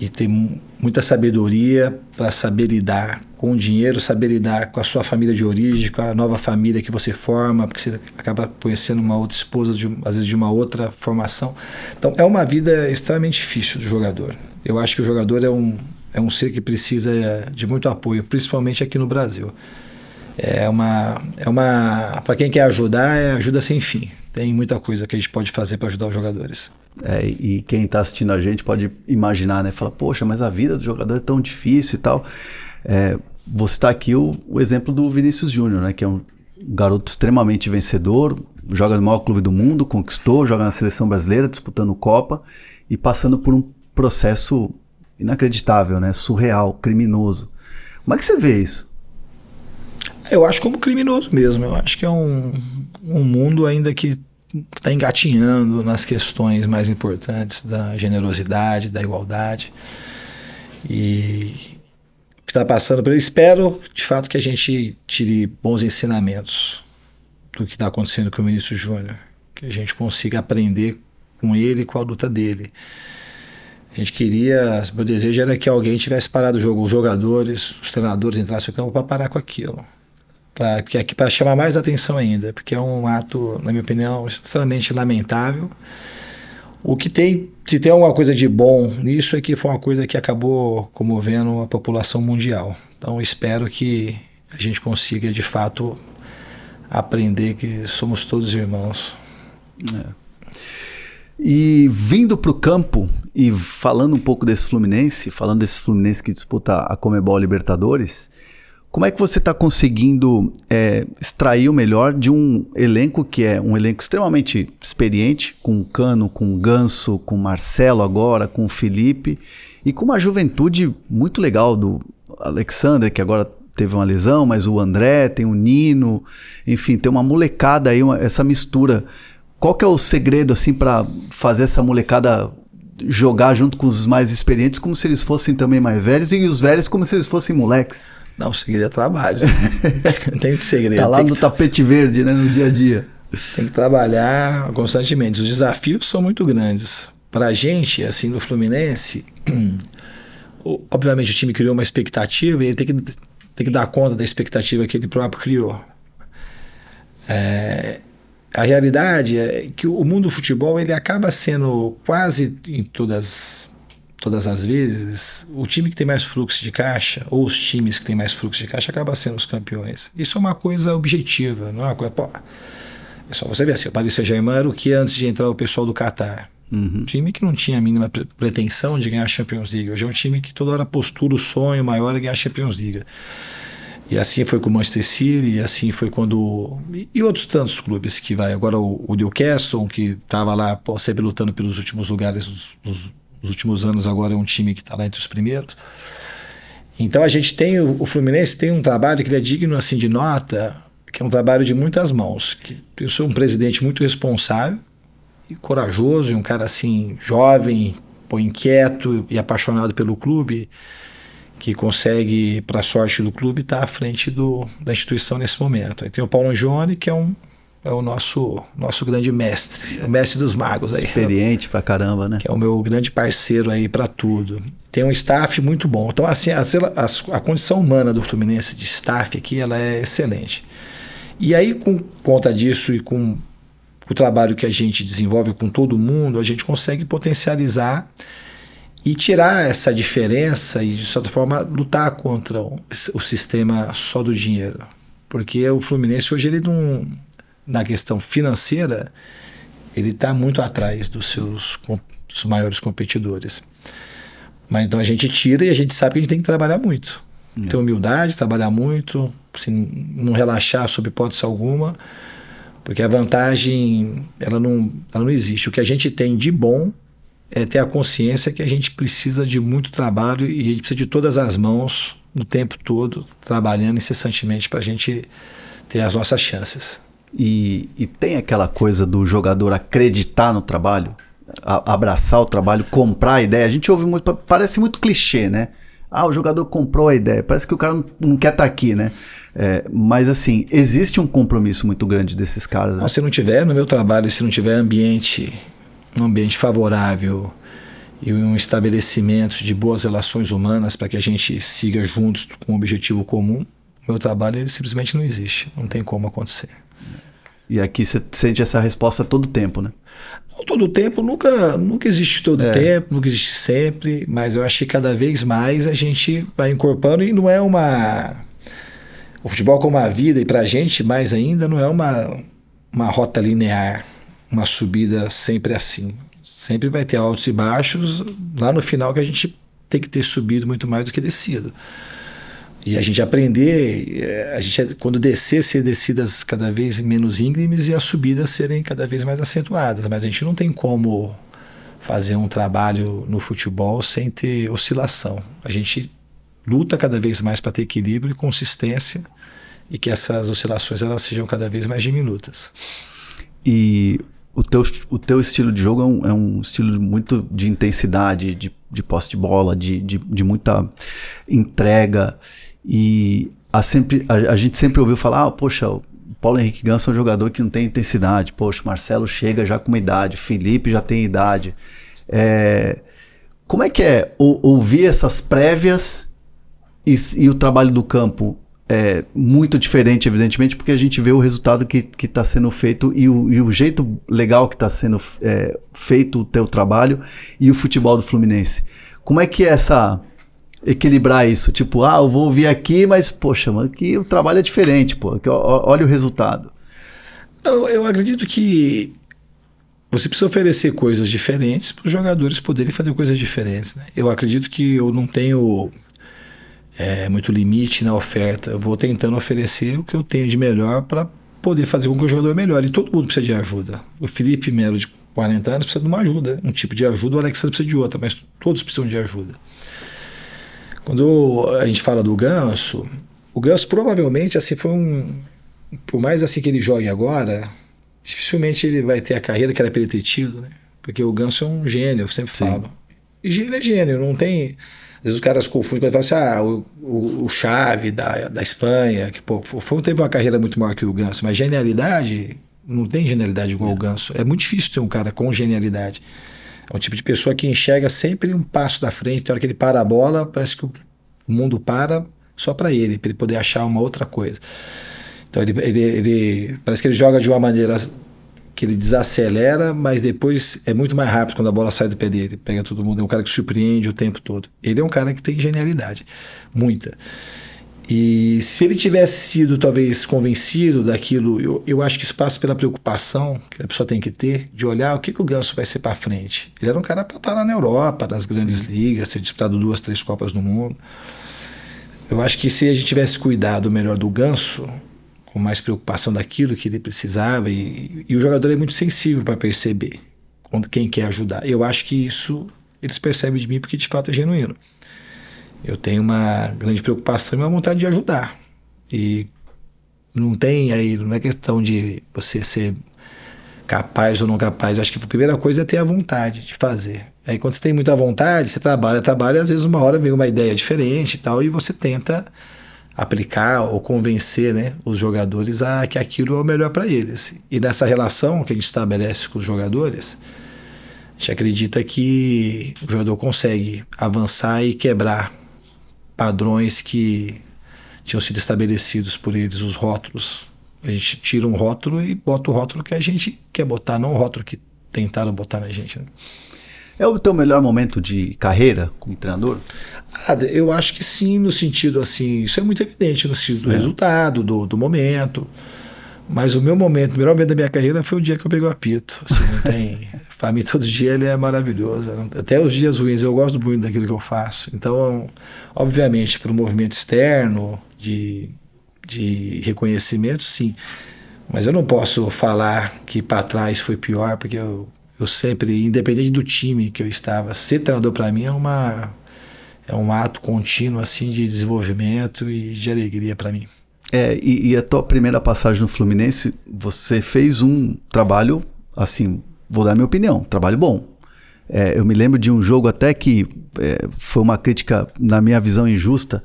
e ter muita sabedoria para saber lidar com o dinheiro, saber lidar com a sua família de origem, com a nova família que você forma, porque você acaba conhecendo uma outra esposa, de, às vezes de uma outra formação. Então é uma vida extremamente difícil do jogador. Eu acho que o jogador é um, é um ser que precisa de muito apoio, principalmente aqui no Brasil. É uma, é uma para quem quer ajudar, é ajuda sem fim. Tem muita coisa que a gente pode fazer para ajudar os jogadores. É, e quem está assistindo a gente pode imaginar, né? Fala, poxa, mas a vida do jogador é tão difícil e tal. É, vou citar aqui o, o exemplo do Vinícius Júnior, né? Que é um garoto extremamente vencedor, joga no maior clube do mundo, conquistou, joga na seleção brasileira, disputando Copa e passando por um processo inacreditável, né? Surreal, criminoso. Como é que você vê isso? Eu acho como criminoso mesmo. Eu acho que é um, um mundo ainda que está engatinhando nas questões mais importantes da generosidade, da igualdade. E está passando por espero de fato que a gente tire bons ensinamentos do que está acontecendo com o ministro Júnior, que a gente consiga aprender com ele e com a luta dele. A gente queria, meu desejo era que alguém tivesse parado o jogo, os jogadores, os treinadores entrassem no campo para parar com aquilo. Para chamar mais atenção ainda, porque é um ato, na minha opinião, extremamente lamentável. O que tem, se tem alguma coisa de bom nisso, é que foi uma coisa que acabou comovendo a população mundial. Então espero que a gente consiga de fato aprender que somos todos irmãos. É. E vindo para o campo e falando um pouco desse Fluminense, falando desse Fluminense que disputa a Comebol Libertadores, como é que você está conseguindo é, extrair o melhor de um elenco que é um elenco extremamente experiente, com o Cano, com o Ganso, com o Marcelo agora, com o Felipe, E com uma juventude muito legal do Alexander, que agora teve uma lesão, mas o André, tem o Nino, enfim, tem uma molecada aí, uma, essa mistura. Qual que é o segredo assim para fazer essa molecada jogar junto com os mais experientes como se eles fossem também mais velhos e os velhos como se eles fossem moleques? Não, o segredo é trabalho. Não tem segredo. Tá lá no que... tapete verde, né, no dia a dia. Tem que trabalhar constantemente. Os desafios são muito grandes. Para a gente, assim, no Fluminense, obviamente o time criou uma expectativa e ele tem que, tem que dar conta da expectativa que ele próprio criou. É, a realidade é que o mundo do futebol ele acaba sendo quase em todas todas as vezes o time que tem mais fluxo de caixa ou os times que têm mais fluxo de caixa acaba sendo os campeões. Isso é uma coisa objetiva, não é uma coisa. Pô, é só você ver assim, o Paris Saint-Germain era o que antes de entrar o pessoal do Qatar. Uhum. Um time que não tinha a mínima pretensão de ganhar a Champions League. Hoje é um time que toda hora postura o sonho maior é ganhar a Champions League. E assim foi com o Manchester City, e assim foi quando. E outros tantos clubes que vai. Agora o, o Newcastle, que estava lá pô, sempre lutando pelos últimos lugares nos, nos, últimos anos, agora é um time que está lá entre os primeiros. Então a gente tem. O, Fluminense tem um trabalho que é digno assim de nota, que é um trabalho de muitas mãos. Que eu sou um presidente muito responsável e corajoso, e um cara assim, jovem, inquieto e apaixonado pelo clube que consegue, para sorte do clube, estar tá à frente do, da instituição nesse momento. Aí tem o Paulo Angione, que é um é o nosso nosso grande mestre, o mestre dos magos aí. Experiente pra caramba, né? Que é o meu grande parceiro aí para tudo. Tem um staff muito bom. Então assim, a, a, a, condição humana do Fluminense de staff aqui, ela é excelente. E aí com conta disso e com o trabalho que a gente desenvolve com todo mundo, a gente consegue potencializar e tirar essa diferença e, de certa forma, lutar contra o, o sistema só do dinheiro. Porque o Fluminense hoje, ele não, na questão financeira, ele está muito atrás dos seus dos maiores competidores. Mas então a gente tira e a gente sabe que a gente tem que trabalhar muito. É. Ter humildade, trabalhar muito, assim, não relaxar sob hipótese alguma, porque a vantagem ela não, ela não existe. O que a gente tem de bom é ter a consciência que a gente precisa de muito trabalho e a gente precisa de todas as mãos no tempo todo, trabalhando incessantemente para a gente ter as nossas chances. E, e, tem aquela coisa do jogador acreditar no trabalho, a, abraçar o trabalho, comprar a ideia. A gente ouve muito, parece muito clichê, né? Ah, o jogador comprou a ideia. Parece que o cara não, não quer estar tá aqui, né? É, mas assim, existe um compromisso muito grande desses caras. Né? Se não tiver no meu trabalho, se não tiver ambiente um ambiente favorável e um estabelecimento de boas relações humanas para que a gente siga juntos com um objetivo comum, meu trabalho simplesmente não existe, não tem como acontecer. E aqui você sente essa resposta todo tempo, né? Não todo tempo, nunca, nunca existe todo é. tempo, nunca existe sempre, mas eu acho que cada vez mais a gente vai incorporando e não é uma. O futebol como a vida, e para a gente mais ainda, não é uma, uma rota linear uma subida sempre assim. Sempre vai ter altos e baixos, lá no final que a gente tem que ter subido muito mais do que descido. E a gente aprender, eh, a gente quando descer, ser descidas cada vez menos íngremes e as subidas serem cada vez mais acentuadas. Mas a gente não tem como fazer um trabalho no futebol sem ter oscilação. A gente luta cada vez mais para ter equilíbrio e consistência e que essas oscilações elas sejam cada vez mais diminutas. E o teu, o teu estilo de jogo é um, é um estilo muito de intensidade, de, de posse de bola, de, de, de muita entrega. E a, sempre, a, a, gente sempre ouviu falar, ah, poxa, o Paulo Henrique Ganso é um jogador que não tem intensidade. Poxa, o Marcelo chega já com uma idade, Felipe já tem idade. É, como é que é ouvir essas prévias e, e o trabalho do campo? é muito diferente, evidentemente, porque a gente vê o resultado que está sendo feito e o, e o, jeito legal que está sendo é, feito o teu trabalho e o futebol do Fluminense. Como é que é essa equilibrar isso? Tipo, ah, eu vou ouvir aqui, mas poxa, mano, aqui o trabalho é diferente, pô. Aqui, olha o resultado. Não, eu acredito que você precisa oferecer coisas diferentes para os jogadores poderem fazer coisas diferentes. Né? Eu acredito que eu não tenho é, muito limite na oferta. Eu vou tentando oferecer o que eu tenho de melhor para poder fazer com que o jogador melhore. E todo mundo precisa de ajuda. O Felipe Melo, 40 anos, precisa de uma ajuda, um tipo de ajuda, o Alexandre precisa de outra, mas todos precisam de ajuda. Quando a gente fala do Ganso, o Ganso provavelmente assim foi um, por mais assim que ele jogue agora, dificilmente ele vai ter a carreira que era para ele ter tido, né? Porque o Ganso é um gênio, eu sempre Sim. falo. E gênio é gênio, não tem. Às vezes os caras confundem quando falam assim, ah, o, o, o Chave da, da Espanha, que pô, foi, teve uma carreira muito maior que o Ganso, mas genialidade, não tem genialidade igual é. o Ganso. É muito difícil ter um cara com genialidade. É um tipo de pessoa que enxerga sempre um passo da frente, na hora que ele para a bola, parece que o mundo para só para ele, para ele poder achar uma outra coisa. Então ele, ele, ele, parece que ele joga de uma maneira que ele desacelera, mas depois é muito mais rápido quando a bola sai do pé dele. Pega todo mundo, é um cara que surpreende o tempo todo. Ele é um cara que tem genialidade, muita. E se ele tivesse sido talvez convencido daquilo, eu, eu acho que isso passa pela preocupação que a pessoa tem que ter de olhar o que, que o Ganso vai ser para frente. Ele era um cara para estar lá na Europa, nas grandes Sim. ligas, ser disputado duas, três Copas do Mundo. Eu acho que se a gente tivesse cuidado melhor do Ganso, com mais preocupação daquilo que ele precisava e, e o jogador é muito sensível para perceber quando quem quer ajudar. Eu acho que isso eles percebem de mim porque de fato é genuíno. Eu tenho uma grande preocupação e uma vontade de ajudar. E não tem aí, não é questão de você ser capaz ou não capaz. Eu acho que a primeira coisa é ter a vontade de fazer. Aí quando você tem muita vontade, você trabalha, trabalha, às vezes uma hora vem uma ideia diferente e tal, e você tenta aplicar ou convencer né, os jogadores a que aquilo é o melhor para eles. E nessa relação que a gente estabelece com os jogadores, a gente acredita que o jogador consegue avançar e quebrar padrões que tinham sido estabelecidos por eles, os rótulos. A gente tira um rótulo e bota o rótulo que a gente quer botar, não o rótulo que tentaram botar na gente. Né? É o teu melhor momento de carreira como treinador? Ah, eu acho que sim, no sentido assim, isso é muito evidente no sentido do é. resultado, do, do momento. Mas o meu momento, o melhor momento da minha carreira foi o dia que eu peguei o apito. Assim, não tem. para mim, todo dia ele é maravilhoso. Até os dias ruins, eu gosto muito daquilo que eu faço. Então, obviamente, para o movimento externo, de, de reconhecimento, sim. Mas eu não posso falar que para trás foi pior, porque eu eu sempre, independente do time que eu estava, ser treinador para mim é uma é um ato contínuo assim de desenvolvimento e de alegria para mim. É, e, e, a tua primeira passagem no Fluminense, você fez um trabalho, assim, vou dar minha opinião, trabalho bom. É, eu me lembro de um jogo até que é, foi uma crítica, na minha visão, injusta,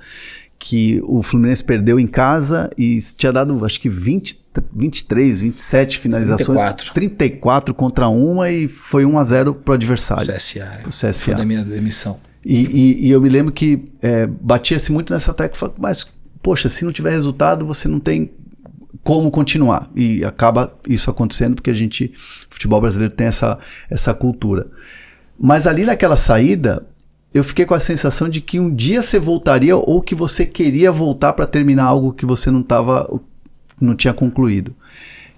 que o Fluminense perdeu em casa e tinha dado, acho que 20, 23, 27 finalizações. 34. 34 contra uma e foi 1 a 0 para o adversário. O CSA. O CSA. Foi da minha demissão. E, e, e eu me lembro que é, batia-se muito nessa tecla, mas, poxa, se não tiver resultado, você não tem como continuar. E acaba isso acontecendo porque a gente, o futebol brasileiro tem essa, essa cultura. Mas ali naquela saída, eu fiquei com a sensação de que um dia você voltaria ou que você queria voltar para terminar algo que você não tava, não tinha concluído.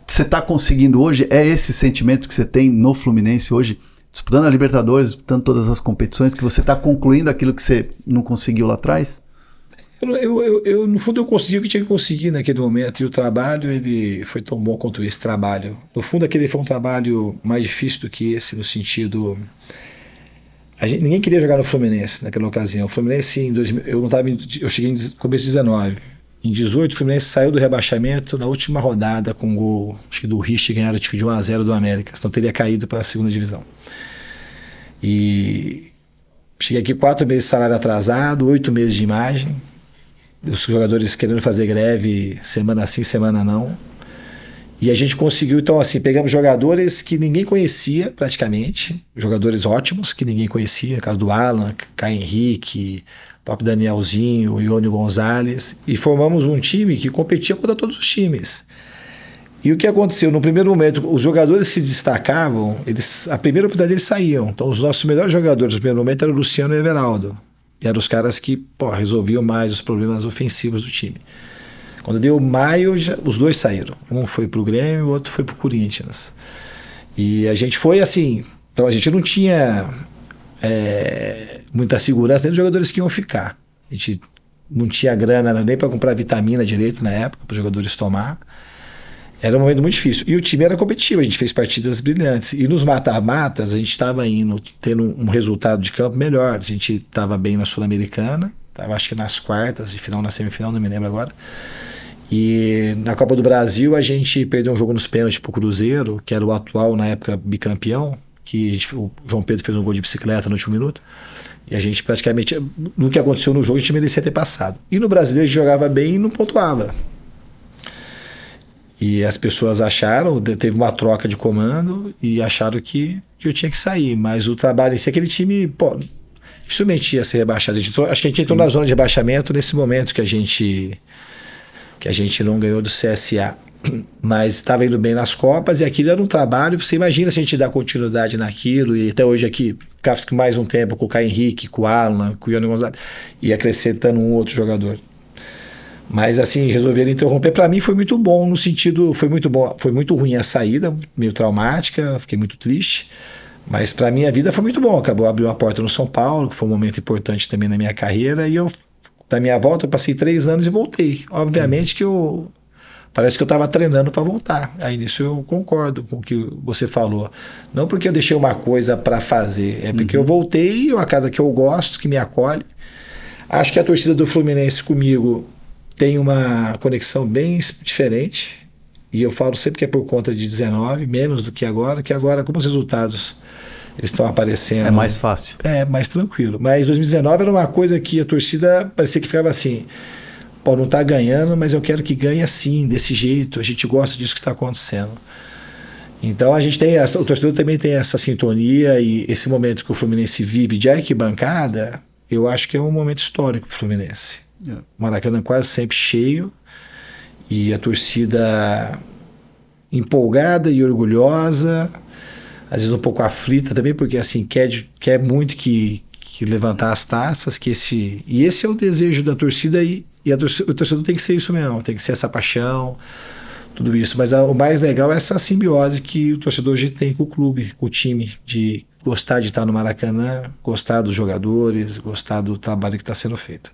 Você está conseguindo hoje? É esse sentimento que você tem no Fluminense hoje, disputando a Libertadores, disputando todas as competições, que você está concluindo aquilo que você não conseguiu lá atrás? Eu, eu, eu, no fundo, eu consegui o que tinha que conseguir naquele momento. E o trabalho, ele foi tão bom quanto esse trabalho. No fundo, aquele foi um trabalho mais difícil do que esse, no sentido Gente, ninguém queria jogar no Fluminense naquela ocasião. O Fluminense, em 2000, eu, não tava, eu cheguei em começo de 19. Em 18, o Fluminense saiu do rebaixamento na última rodada com o gol acho que do Rich ganharam tipo, de 1 a 0 do América. Senão teria caído para a segunda divisão. E cheguei aqui quatro meses de salário atrasado, oito meses de imagem. Os jogadores querendo fazer greve semana sim, semana não. E a gente conseguiu, então, assim, pegamos jogadores que ninguém conhecia praticamente, jogadores ótimos que ninguém conhecia, caso do Alan, Caio Henrique, o próprio Danielzinho, Ione Gonzalez, e formamos um time que competia contra todos os times. E o que aconteceu? No primeiro momento, os jogadores se destacavam, eles, a primeira oportunidade eles saíam. Então, os nossos melhores jogadores no primeiro momento eram o Luciano e o Everaldo. E eram os caras que pô, resolviam mais os problemas ofensivos do time. Quando deu maio, já, os dois saíram. Um foi pro Grêmio, o outro foi pro Corinthians. E a gente foi assim. Então a gente não tinha é, muita segurança nem dos jogadores que iam ficar. A gente não tinha grana nem para comprar vitamina direito na época, para os jogadores tomar. Era um momento muito difícil. E o time era competitivo, a gente fez partidas brilhantes. E nos mata-matas, a gente estava indo, tendo um resultado de campo melhor. A gente estava bem na Sul-Americana, estava acho que nas quartas, de final, na semifinal, não me lembro agora. E na Copa do Brasil, a gente perdeu um jogo nos pênaltis pro Cruzeiro, que era o atual, na época, bicampeão, que gente, o João Pedro fez um gol de bicicleta no último minuto. E a gente praticamente, no que aconteceu no jogo, a gente merecia ter passado. E no brasileiro a gente jogava bem e não pontuava. E as pessoas acharam, teve uma troca de comando e acharam que, que eu tinha que sair. Mas o trabalho em si, aquele time, pô, dificilmente ia ser rebaixado. Acho que a gente entrou Sim. na zona de rebaixamento nesse momento que a gente que a gente não ganhou do CSA. Mas estava indo bem nas Copas e aquilo era um trabalho. Você imagina se a gente dá continuidade naquilo e até hoje aqui, mais um tempo com o Caio Henrique, com o Alan, com o Ione Gonzalez e acrescentando um outro jogador. Mas assim, resolveram interromper. Para mim foi muito bom, no sentido, foi muito bom, foi muito ruim a saída, meio traumática, fiquei muito triste. Mas para mim a vida foi muito bom. Acabou abrindo uma porta no São Paulo, que foi um momento importante também na minha carreira. E eu, da minha volta, eu passei três anos e voltei. Obviamente que eu parece que eu estava treinando para voltar. Aí nisso eu concordo com o que você falou. Não porque eu deixei uma coisa para fazer, é porque uhum. eu voltei, é uma casa que eu gosto, que me acolhe. Acho que a torcida do Fluminense comigo tem uma conexão bem diferente. E eu falo sempre que é por conta de 19, menos do que agora, que agora, como os resultados estão aparecendo. É mais fácil. É, mais tranquilo. Mas 2019 era uma coisa que a torcida parecia que ficava assim. Pô, não está ganhando, mas eu quero que ganhe assim, desse jeito. A gente gosta disso que está acontecendo. Então a gente tem, o torcedor também tem essa sintonia e esse momento que o Fluminense vive de arquibancada, eu acho que é um momento histórico para o Fluminense. É. Maracanã quase sempre cheio e a torcida empolgada e orgulhosa, às vezes um pouco aflita também, porque assim quer, quer muito que, que levantar as taças, que esse e esse é o desejo da torcida e, e a torcida, o torcedor tem que ser isso mesmo, tem que ser essa paixão, tudo isso. Mas a, o mais legal é essa simbiose que o torcedor hoje tem com o clube, com o time, de gostar de estar no Maracanã, gostar dos jogadores, gostar do trabalho que está sendo feito.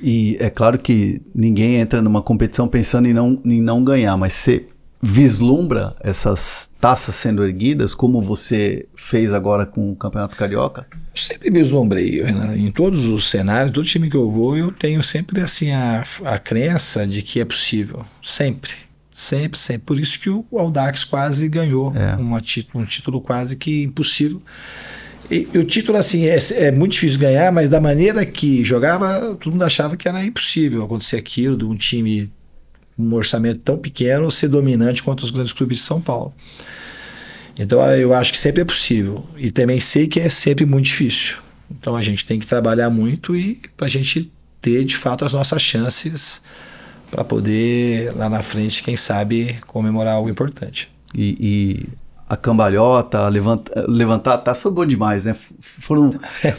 E é claro que ninguém entra numa competição pensando em não, em não ganhar, mas você vislumbra essas taças sendo erguidas, como você fez agora com o Campeonato Carioca? Sempre vislumbrei, Renan. Em todos os cenários, todo time que eu vou, eu tenho sempre assim a, a crença de que é possível. Sempre. Sempre, sempre. Por isso que o Audax quase ganhou é. uma, um título quase que impossível. E, o título, assim, é, é, muito difícil ganhar, mas da maneira que jogava, todo mundo achava que era impossível acontecer aquilo, de um time com um orçamento tão pequeno ser dominante quanto os grandes clubes de São Paulo. Então eu acho que sempre é possível. E também sei que é sempre muito difícil. Então a gente tem que trabalhar muito e para a gente ter de fato as nossas chances para poder lá na frente, quem sabe, comemorar algo importante. E, e a cambalhota, levanta, levantar a taça foi bom demais, né? Foram,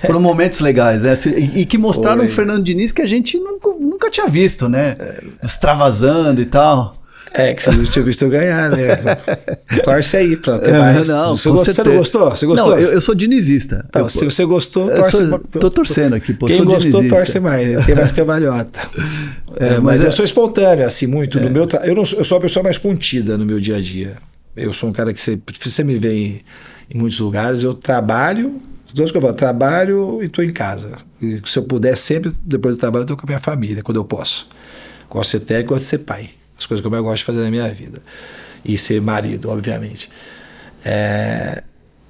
foram momentos legais, né? E, e que mostraram foi. o Fernando Diniz que a gente nunca, nunca tinha visto, né? Extravasando e tal. É, que você não tinha visto eu ganhar, né? torce aí pra ter é, mais. Não, você, gostou, você não gostou? Você gostou? Não, eu, eu sou dinizista. Então, eu, se você gostou, torce. Sou, tô torcendo aqui, pô. Quem gostou, dinizista. torce mais. Tem mais cambalhota. É, mas, mas eu é sou espontâneo, assim, muito. No é. meu tra... eu, não, eu sou a pessoa mais contida no meu dia a dia. Eu sou um cara que você, você me vê em, em muitos lugares, eu trabalho, duas coisas eu falo, trabalho e estou em casa. E se eu puder, sempre, depois do trabalho, eu estou com a minha família, quando eu posso. Gosto de ser técnico, gosto de ser pai. As coisas que eu mais gosto de fazer na minha vida. E ser marido, obviamente. É,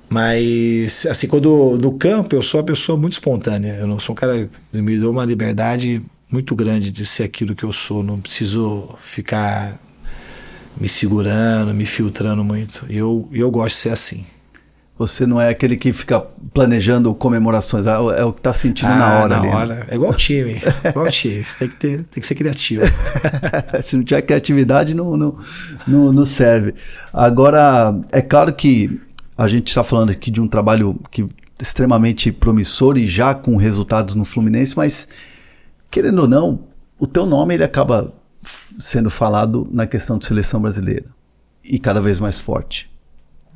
mas, assim, quando no campo, eu sou uma pessoa muito espontânea. Eu não sou um cara que me dou uma liberdade muito grande de ser aquilo que eu sou. Não preciso ficar me segurando, me filtrando muito. E eu, eu gosto de ser assim. Você não é aquele que fica planejando comemorações, é, é o que está sentindo ah, na hora. Na ali, hora. Né? É igual time. igual time. Você tem que, ter, tem que ser criativo. Se não tiver criatividade, não, não, não, não serve. Agora, é claro que a gente está falando aqui de um trabalho que extremamente promissor e já com resultados no Fluminense, mas querendo ou não, o teu nome ele acaba sendo falado na questão de seleção brasileira e cada vez mais forte.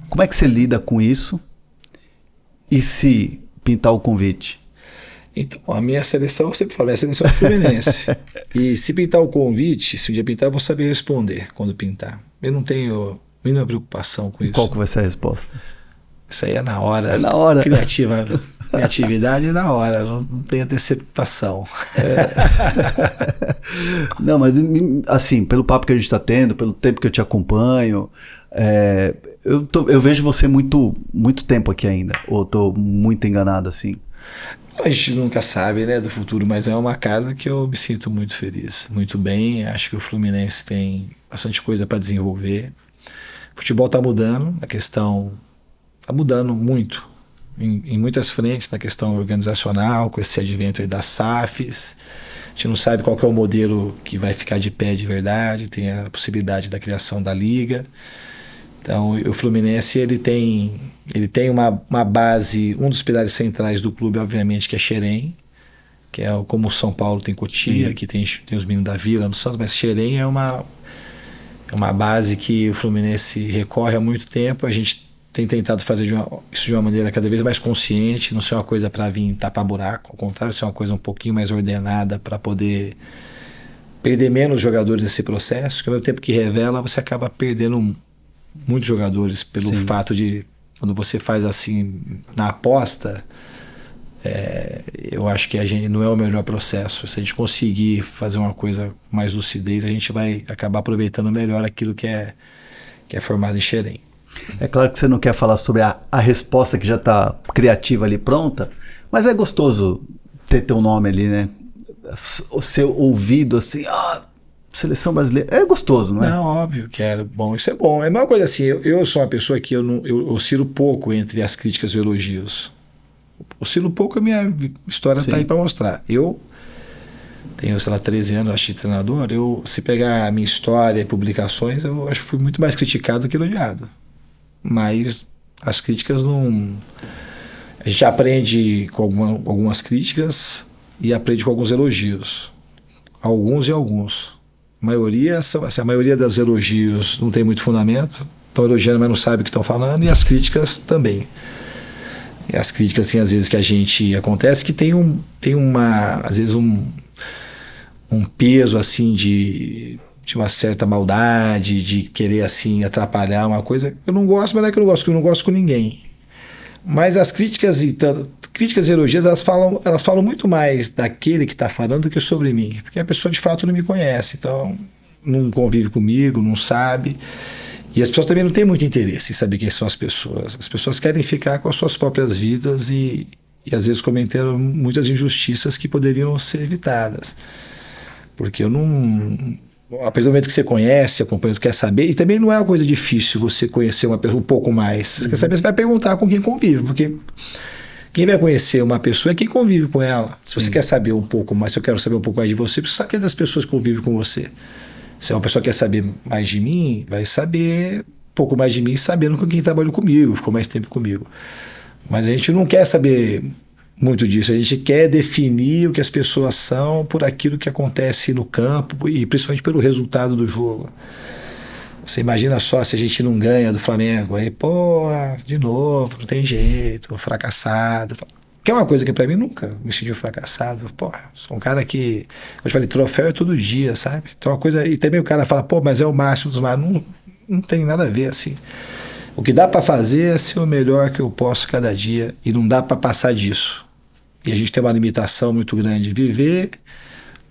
Como é que você lida com isso? E se pintar o convite? Então, a minha seleção, eu sempre falo, é a seleção é Fluminense. e se pintar o convite, se um dia pintar, eu vou saber responder quando pintar. Eu não tenho mínima preocupação com isso. Qual que vai ser a resposta? Isso aí é na hora. É na hora. Criativa. Criatividade é na hora, não, não tem antecipação. É. não, mas assim, pelo papo que a gente está tendo, pelo tempo que eu te acompanho, é, eu, tô, eu vejo você muito, muito tempo aqui ainda. Ou estou muito enganado assim? A gente nunca sabe, né, do futuro, mas é uma casa que eu me sinto muito feliz, muito bem. Acho que o Fluminense tem bastante coisa para desenvolver. O futebol está mudando, a questão está mudando muito em, em, muitas frentes na questão organizacional, com esse advento das SAFs. A gente não sabe qual é o modelo que vai ficar de pé de verdade, tem a possibilidade da criação da liga. Então, o Fluminense ele tem, ele tem uma, uma base, um dos pilares centrais do clube, obviamente, que é Xerém, que é como o São Paulo tem Cotia, uhum. que tem, tem os meninos da Vila no Santos, mas Xerém é uma, é uma base que o Fluminense recorre há muito tempo. A gente tem tentado fazer de uma, isso de uma maneira cada vez mais consciente, não ser uma coisa para vir tapar buraco, ao contrário, ser uma coisa um pouquinho mais ordenada para poder perder menos jogadores nesse processo, que ao mesmo tempo que revela, você acaba perdendo muitos jogadores pelo Sim. fato de quando você faz assim na aposta, é, eu acho que a gente não é o melhor processo. Se a gente conseguir fazer uma coisa mais lucidez, a gente vai acabar aproveitando melhor aquilo que é que é formado em Xerém. É claro que você não quer falar sobre a, a resposta que já está criativa ali pronta, mas é gostoso ter teu nome ali, né? O seu ouvido assim, ah, seleção brasileira. É gostoso, não é? Não, óbvio que é bom. Isso é bom. É uma coisa assim, eu, eu sou uma pessoa que eu, não, eu oscilo pouco entre as críticas e elogios. Oscilo pouco, a minha história está aí para mostrar. Eu tenho, sei lá, 13 anos, acho de treinador. Eu, se pegar a minha história e publicações, eu acho que fui muito mais criticado do que elogiado mas as críticas não. A gente aprende com alguma, algumas críticas e aprende com alguns elogios. Alguns e alguns. A maioria, são, assim, a maioria dos elogios não tem muito fundamento, estão elogiando, mas não sabe o que estão falando, e as críticas também. E as críticas, assim, às vezes que a gente acontece, que tem, um, tem uma, às vezes, um, um peso, assim, de de uma certa maldade, de querer assim atrapalhar uma coisa. Eu não gosto, mas não é que eu não gosto, que eu não gosto com ninguém. Mas as críticas e críticas e elogios, elas falam, elas falam muito mais daquele que está falando do que sobre mim, porque a pessoa de fato não me conhece, então não convive comigo, não sabe. E as pessoas também não têm muito interesse em saber quem são as pessoas. As pessoas querem ficar com as suas próprias vidas e, e às vezes cometeram muitas injustiças que poderiam ser evitadas. Porque eu não a partir do momento que você conhece, acompanha, quer saber, e também não é uma coisa difícil você conhecer uma pessoa um pouco mais. Você uhum. quer saber, você vai perguntar com quem convive, porque quem vai conhecer uma pessoa é quem convive com ela. Se você quer saber um pouco mais, se eu quero saber um pouco mais de você, precisa saber das pessoas que convivem com você. Se uma pessoa quer saber mais de mim, vai saber um pouco mais de mim sabendo com quem trabalhou comigo, ficou mais tempo comigo. Mas a gente não quer saber muito disso. A gente quer definir o que as pessoas são por aquilo que acontece no campo e principalmente pelo resultado do jogo. Você imagina só se a gente não ganha do Flamengo, aí, pô, de novo, não tem jeito, fracassado. Que é uma coisa que para mim nunca me sentiu fracassado. Pô, sou um cara que. Eu te falei, troféu é todo dia, sabe? Então uma coisa. E também o cara fala, pô, mas é o máximo dos. Não, não tem nada a ver assim. O que dá para fazer é ser o melhor que eu posso cada dia e não dá para passar disso e a gente tem uma limitação muito grande. Viver,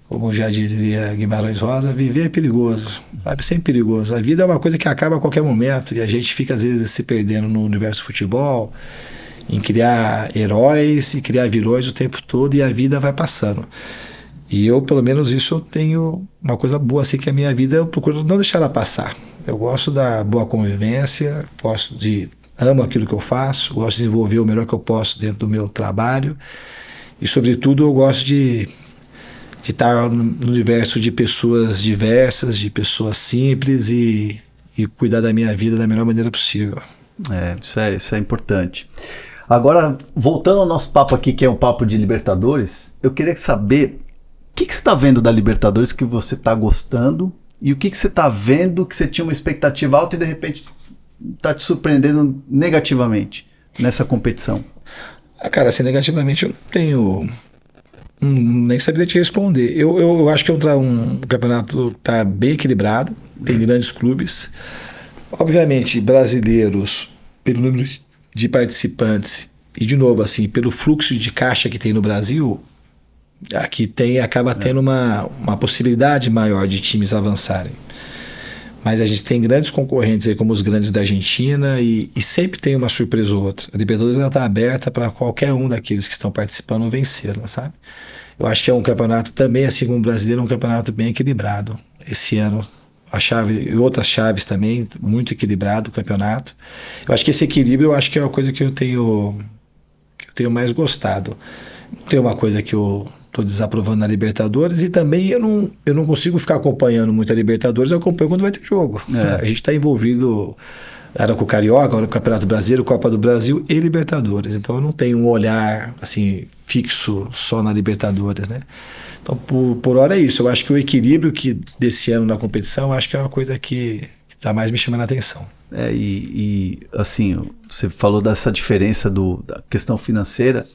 como já diria Guimarães Rosa, viver é perigoso, sabe? Sempre perigoso. A vida é uma coisa que acaba a qualquer momento e a gente fica às vezes se perdendo no universo do futebol, em criar heróis e criar vilões o tempo todo e a vida vai passando. E eu, pelo menos, isso eu tenho uma coisa boa assim que a minha vida eu procuro não deixar ela passar. Eu gosto da boa convivência, gosto de amo aquilo que eu faço, gosto de desenvolver o melhor que eu posso dentro do meu trabalho e, sobretudo, eu gosto de, de estar no universo de pessoas diversas, de pessoas simples e, e cuidar da minha vida da melhor maneira possível. É, isso é, isso é importante. Agora, voltando ao nosso papo aqui, que é um papo de Libertadores, eu queria saber o que, que você está vendo da Libertadores que você está gostando e o que, que você está vendo que você tinha uma expectativa alta e de repente está te surpreendendo negativamente nessa competição? Ah, cara, assim, negativamente eu tenho. nem saberia te responder. Eu, eu, eu acho que é um, um campeonato tá bem equilibrado. tem grandes clubes. Obviamente, brasileiros, pelo número de participantes e, de novo, assim, pelo fluxo de caixa que tem no Brasil, aqui tem, acaba tendo uma, uma possibilidade maior de times avançarem. Mas a gente tem grandes concorrentes aí, como os grandes da Argentina, e, e sempre tem uma surpresa ou outra. A Libertadores está aberta para qualquer um daqueles que estão participando vencer, sabe? Eu acho que é um campeonato também, assim como o brasileiro, um campeonato bem equilibrado. Esse ano, a chave e outras chaves também, muito equilibrado o campeonato. Eu acho que esse equilíbrio, eu acho que é uma coisa que eu tenho, que eu tenho mais gostado. Não tem uma coisa que eu estou desaprovando na Libertadores e também eu não, eu não consigo ficar acompanhando muito a Libertadores, eu acompanho quando vai ter jogo. É. A gente está envolvido era com o Carioca, agora com o Campeonato Brasileiro, Copa do Brasil e Libertadores. Então eu não tenho um olhar assim fixo só na Libertadores, né? Então por, por hora é isso. Eu acho que o equilíbrio que desse ano na competição, acho que é uma coisa que está mais me chamando a atenção. É, e, e, assim, você falou dessa diferença do, da questão financeira.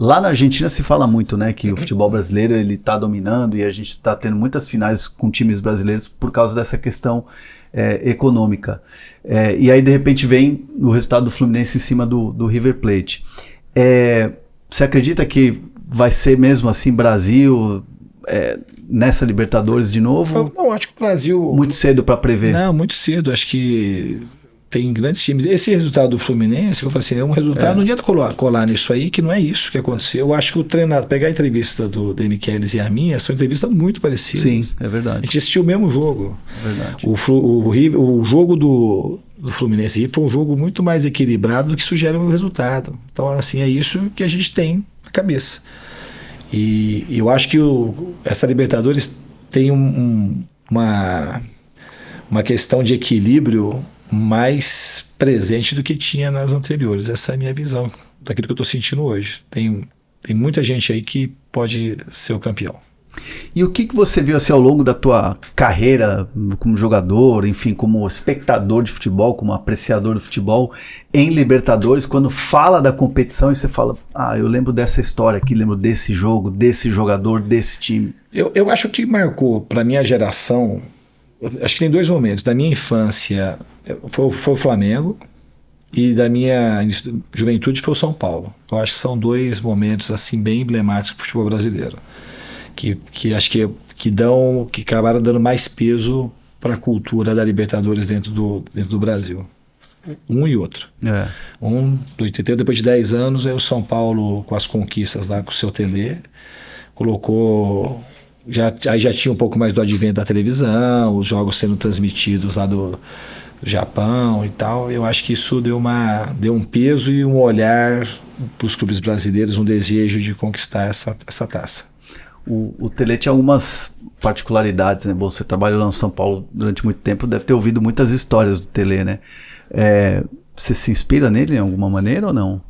Lá na Argentina se fala muito, né, que o futebol brasileiro ele está dominando e a gente está tendo muitas finais com times brasileiros por causa dessa questão é, econômica. É, e aí de repente vem o resultado do Fluminense em cima do, do River Plate. É, você acredita que vai ser mesmo assim Brasil é, nessa Libertadores de novo? Eu, não, acho que o Brasil muito cedo para prever. Não, muito cedo. Acho que tem grandes times. Esse resultado do Fluminense, eu falei assim, é um resultado, é. não adianta colar, colar nisso aí, que não é isso que aconteceu. Eu acho que o treinador, pegar a entrevista do, do Michelis e a minha, são entrevistas muito parecidas. Sim, é verdade. A gente assistiu o mesmo jogo. É verdade. O, o, o, o jogo do, do Fluminense foi um jogo muito mais equilibrado do que sugere o resultado. Então, assim, é isso que a gente tem na cabeça. E, e eu acho que o, essa Libertadores tem um, um, uma, uma questão de equilíbrio mais presente do que tinha nas anteriores. Essa é a minha visão daquilo que eu estou sentindo hoje. Tem, tem muita gente aí que pode ser o campeão. E o que, que você viu assim, ao longo da tua carreira como jogador, enfim, como espectador de futebol, como apreciador do futebol em Libertadores, quando fala da competição e você fala, ah, eu lembro dessa história aqui, lembro desse jogo, desse jogador, desse time? Eu, eu acho que marcou para minha geração, acho que tem dois momentos. Da minha infância foi, foi o Flamengo e da minha juventude foi o São Paulo. Eu acho que são dois momentos assim bem emblemáticos para o futebol brasileiro. Que, que acho que, que dão que acabaram dando mais peso para a cultura da Libertadores dentro do, dentro do Brasil. Um e outro. É. Um do 81, depois de 10 anos, aí o São Paulo, com as conquistas lá com o seu Tele, colocou já, aí já tinha um pouco mais do advento da televisão, os jogos sendo transmitidos lá do, Japão e tal. Eu acho que isso deu, uma, deu um peso e um olhar para os clubes brasileiros, um desejo de conquistar essa, essa taça. O, o Tele tinha algumas particularidades, né? Você trabalhou lá no São Paulo durante muito tempo, deve ter ouvido muitas histórias do Tele, né? É, você se inspira nele em alguma maneira ou não?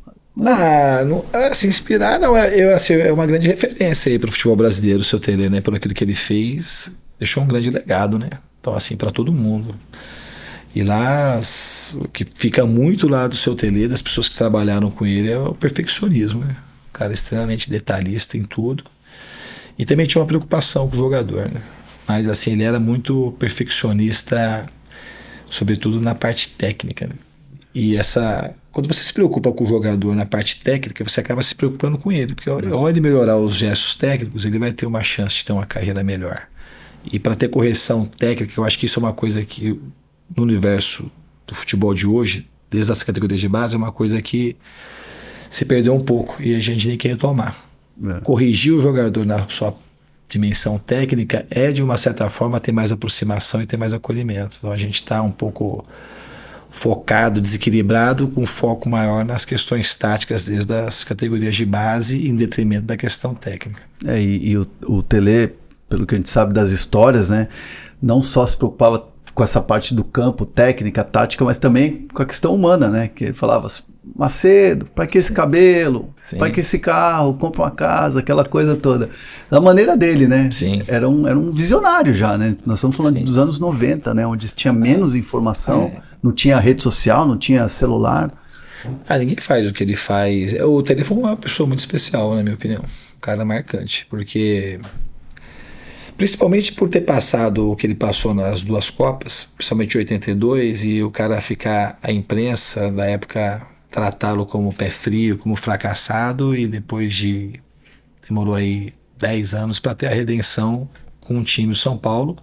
Ah, não, é, se inspirar não é, eu, assim, é uma grande referência aí para o futebol brasileiro, o seu Tele, né? Por aquilo que ele fez, deixou um grande legado, né? Então, assim, para todo mundo. E lá, o que fica muito lá do seu tele, das pessoas que trabalharam com ele, é o perfeccionismo. Né? O cara é extremamente detalhista em tudo. E também tinha uma preocupação com o jogador. Né? Mas assim, ele era muito perfeccionista, sobretudo na parte técnica. Né? E essa. Quando você se preocupa com o jogador na parte técnica, você acaba se preocupando com ele. Porque ao ele melhorar os gestos técnicos, ele vai ter uma chance de ter uma carreira melhor. E para ter correção técnica, eu acho que isso é uma coisa que no universo do futebol de hoje, desde as categorias de base, é uma coisa que se perdeu um pouco e a gente tem que retomar. É. Corrigir o jogador na sua dimensão técnica é, de uma certa forma, ter mais aproximação e ter mais acolhimento. Então a gente está um pouco focado, desequilibrado, com foco maior nas questões táticas desde as categorias de base em detrimento da questão técnica. É, e, e o, o Tele, pelo que a gente sabe das histórias, né, não só se preocupava com essa parte do campo, técnica, tática, mas também com a questão humana, né? Que ele falava, Macedo, para que esse cabelo? Para que esse carro? Compra uma casa, aquela coisa toda. Da maneira dele, né? Sim. Era um, era um visionário já, né? Nós estamos falando Sim. dos anos 90, né? Onde tinha menos informação, é. não tinha rede social, não tinha celular. Ah, ninguém faz o que ele faz. O telefone é uma pessoa muito especial, na minha opinião. Um cara marcante, porque Principalmente por ter passado o que ele passou nas duas Copas, principalmente em 82, e o cara ficar, a imprensa da época, tratá-lo como pé frio, como fracassado, e depois de. demorou aí 10 anos para ter a redenção com um time São Paulo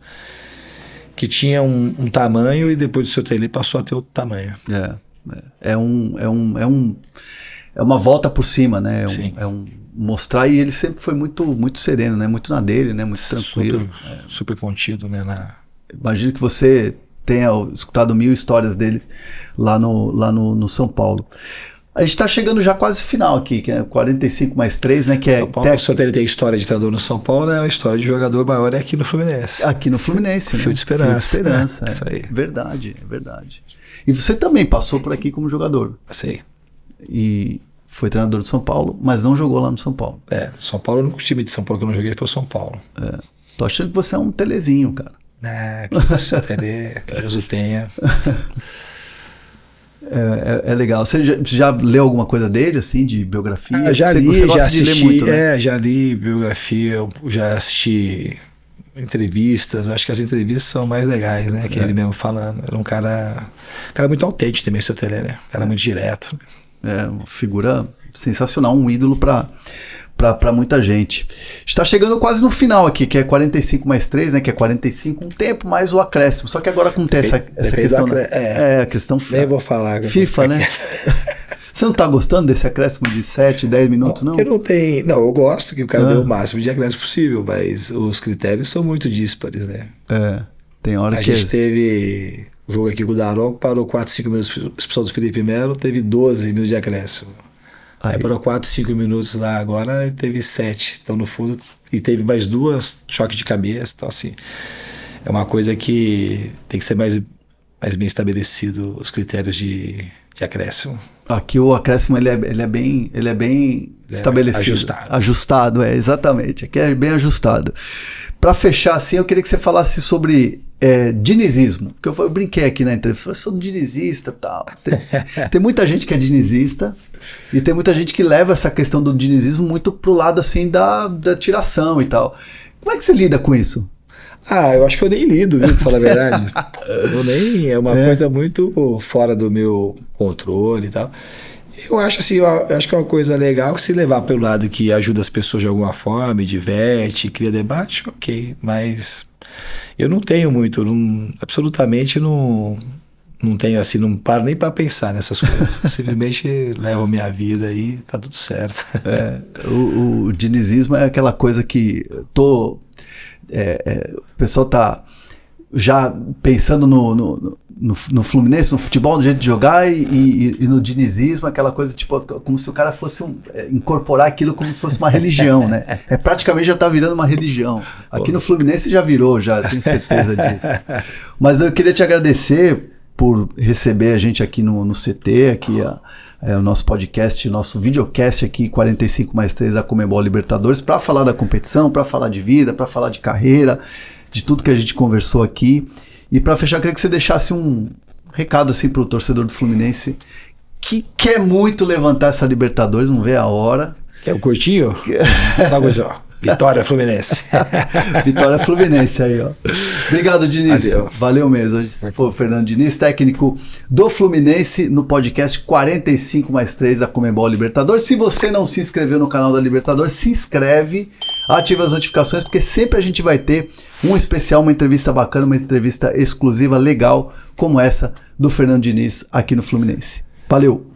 que tinha um, um, tamanho e depois do seu tele passou a ter outro tamanho. É, é, é, um, é, um, é, um, é uma volta por cima, né? É um, Sim. é um mostrar e ele sempre foi muito muito sereno, né? Muito na dele, né? Muito tranquilo. Super, é. super contido, né? Na... Imagino que você tenha escutado mil histórias dele lá no, lá no, no São Paulo. A gente está chegando já quase final aqui, que é 45 mais 3, né? Que é São Paulo, tec... só tem história de treinador no São Paulo, né? A história de jogador maior é aqui no Fluminense. Aqui no Fluminense, né? Fio de esperança. Fio de esperança, é. Isso aí. Verdade, é verdade. E você também passou por aqui como jogador. Passei. E foi treinador do São Paulo, mas não jogou lá no São Paulo. É, São Paulo, o único time de São Paulo que eu não joguei foi o São Paulo. É. Tô achando que você é um telezinho, cara. É, que você tele, que Deus o tenha. É, é, é, legal. Você já, já, leu alguma coisa dele, assim, de biografia? Ah, já você, li, você já assisti. Muito, né? É, já li biografia, já assisti entrevistas. Acho que as entrevistas são mais legais, né? Que é. ele mesmo falando. Era um cara, um cara muito autêntico também, seu Tele, né? Um cara muito direto. É, uma figura sensacional, um ídolo para para muita gente. Está chegando quase no final aqui, que é 45 mais 3, né? Que é 45 um tempo mais o acréscimo. Só que agora com essa, essa questão. Acré... É, é, a questão. Nem vou falar. FIFA, né? Você não tá gostando desse acréscimo de 7, 10 minutos, não? Eu não tenho. Não, eu gosto que o cara ah. dê o máximo de acréscimo possível, mas os critérios são muito díspares, né? É. Tem hora a que. A gente teve o jogo aqui com o Daronco, parou 4, 5 minutos. Expulsão do Felipe Melo, teve 12 minutos de acréscimo. Aí, Aí parou 4, 5 minutos lá agora teve 7. Então, no fundo, e teve mais duas choques de cabeça. Então, assim, é uma coisa que tem que ser mais, mais bem estabelecido os critérios de, de acréscimo. Aqui o acréscimo ele é, ele é bem, ele é bem é, estabelecido. Ajustado. Ajustado, é, exatamente. Aqui é bem ajustado. Para fechar assim, eu queria que você falasse sobre é, dinizismo. Porque eu, eu, brinquei aqui na entrevista, eu sou dinizista tal. Tem, tem, muita gente que é dinizista e tem muita gente que leva essa questão do dinizismo muito pro lado assim da, da tiração e tal. Como é que você lida com isso? Ah, eu acho que eu nem lido, viu, pra falar a verdade. eu nem, é uma é. coisa muito fora do meu controle e tal. Eu acho assim, eu acho que é uma coisa legal se levar pelo lado que ajuda as pessoas de alguma forma, diverte, cria debate, ok. Mas eu não tenho muito, não, absolutamente não, não tenho assim, não paro nem para pensar nessas coisas. Simplesmente levo a minha vida e tá tudo certo. É, o, o dinizismo é aquela coisa que tô. É, é, o pessoal tá já pensando no, no, no, no, Fluminense, no futebol, no jeito de jogar e, e, e, no dinizismo, aquela coisa tipo, como se o cara fosse um, é, incorporar aquilo como se fosse uma religião, né? É, praticamente já tá virando uma religião. Aqui no Fluminense já virou, já tenho certeza disso. Mas eu queria te agradecer por receber a gente aqui no, no CT, aqui a, é, o nosso podcast, nosso videocast aqui, 45 mais 3 da Comebol Libertadores, para falar da competição, para falar de vida, para falar de carreira, de tudo que a gente conversou aqui. E para fechar, eu queria que você deixasse um recado assim para o torcedor do Fluminense que quer muito levantar essa Libertadores, não vê a hora. Quer o curtinho? Dá uma Vitória Fluminense. Vitória Fluminense aí, ó. Obrigado, Diniz. Valeu, Valeu mesmo. Hoje foi o Fernando Diniz, técnico do Fluminense, no podcast 45 mais 3 da Comembol Libertadores. Se você não se inscreveu no canal da Libertadores, se inscreve, ativa as notificações, porque sempre a gente vai ter um especial, uma entrevista bacana, uma entrevista exclusiva, legal, como essa do Fernando Diniz aqui no Fluminense. Valeu!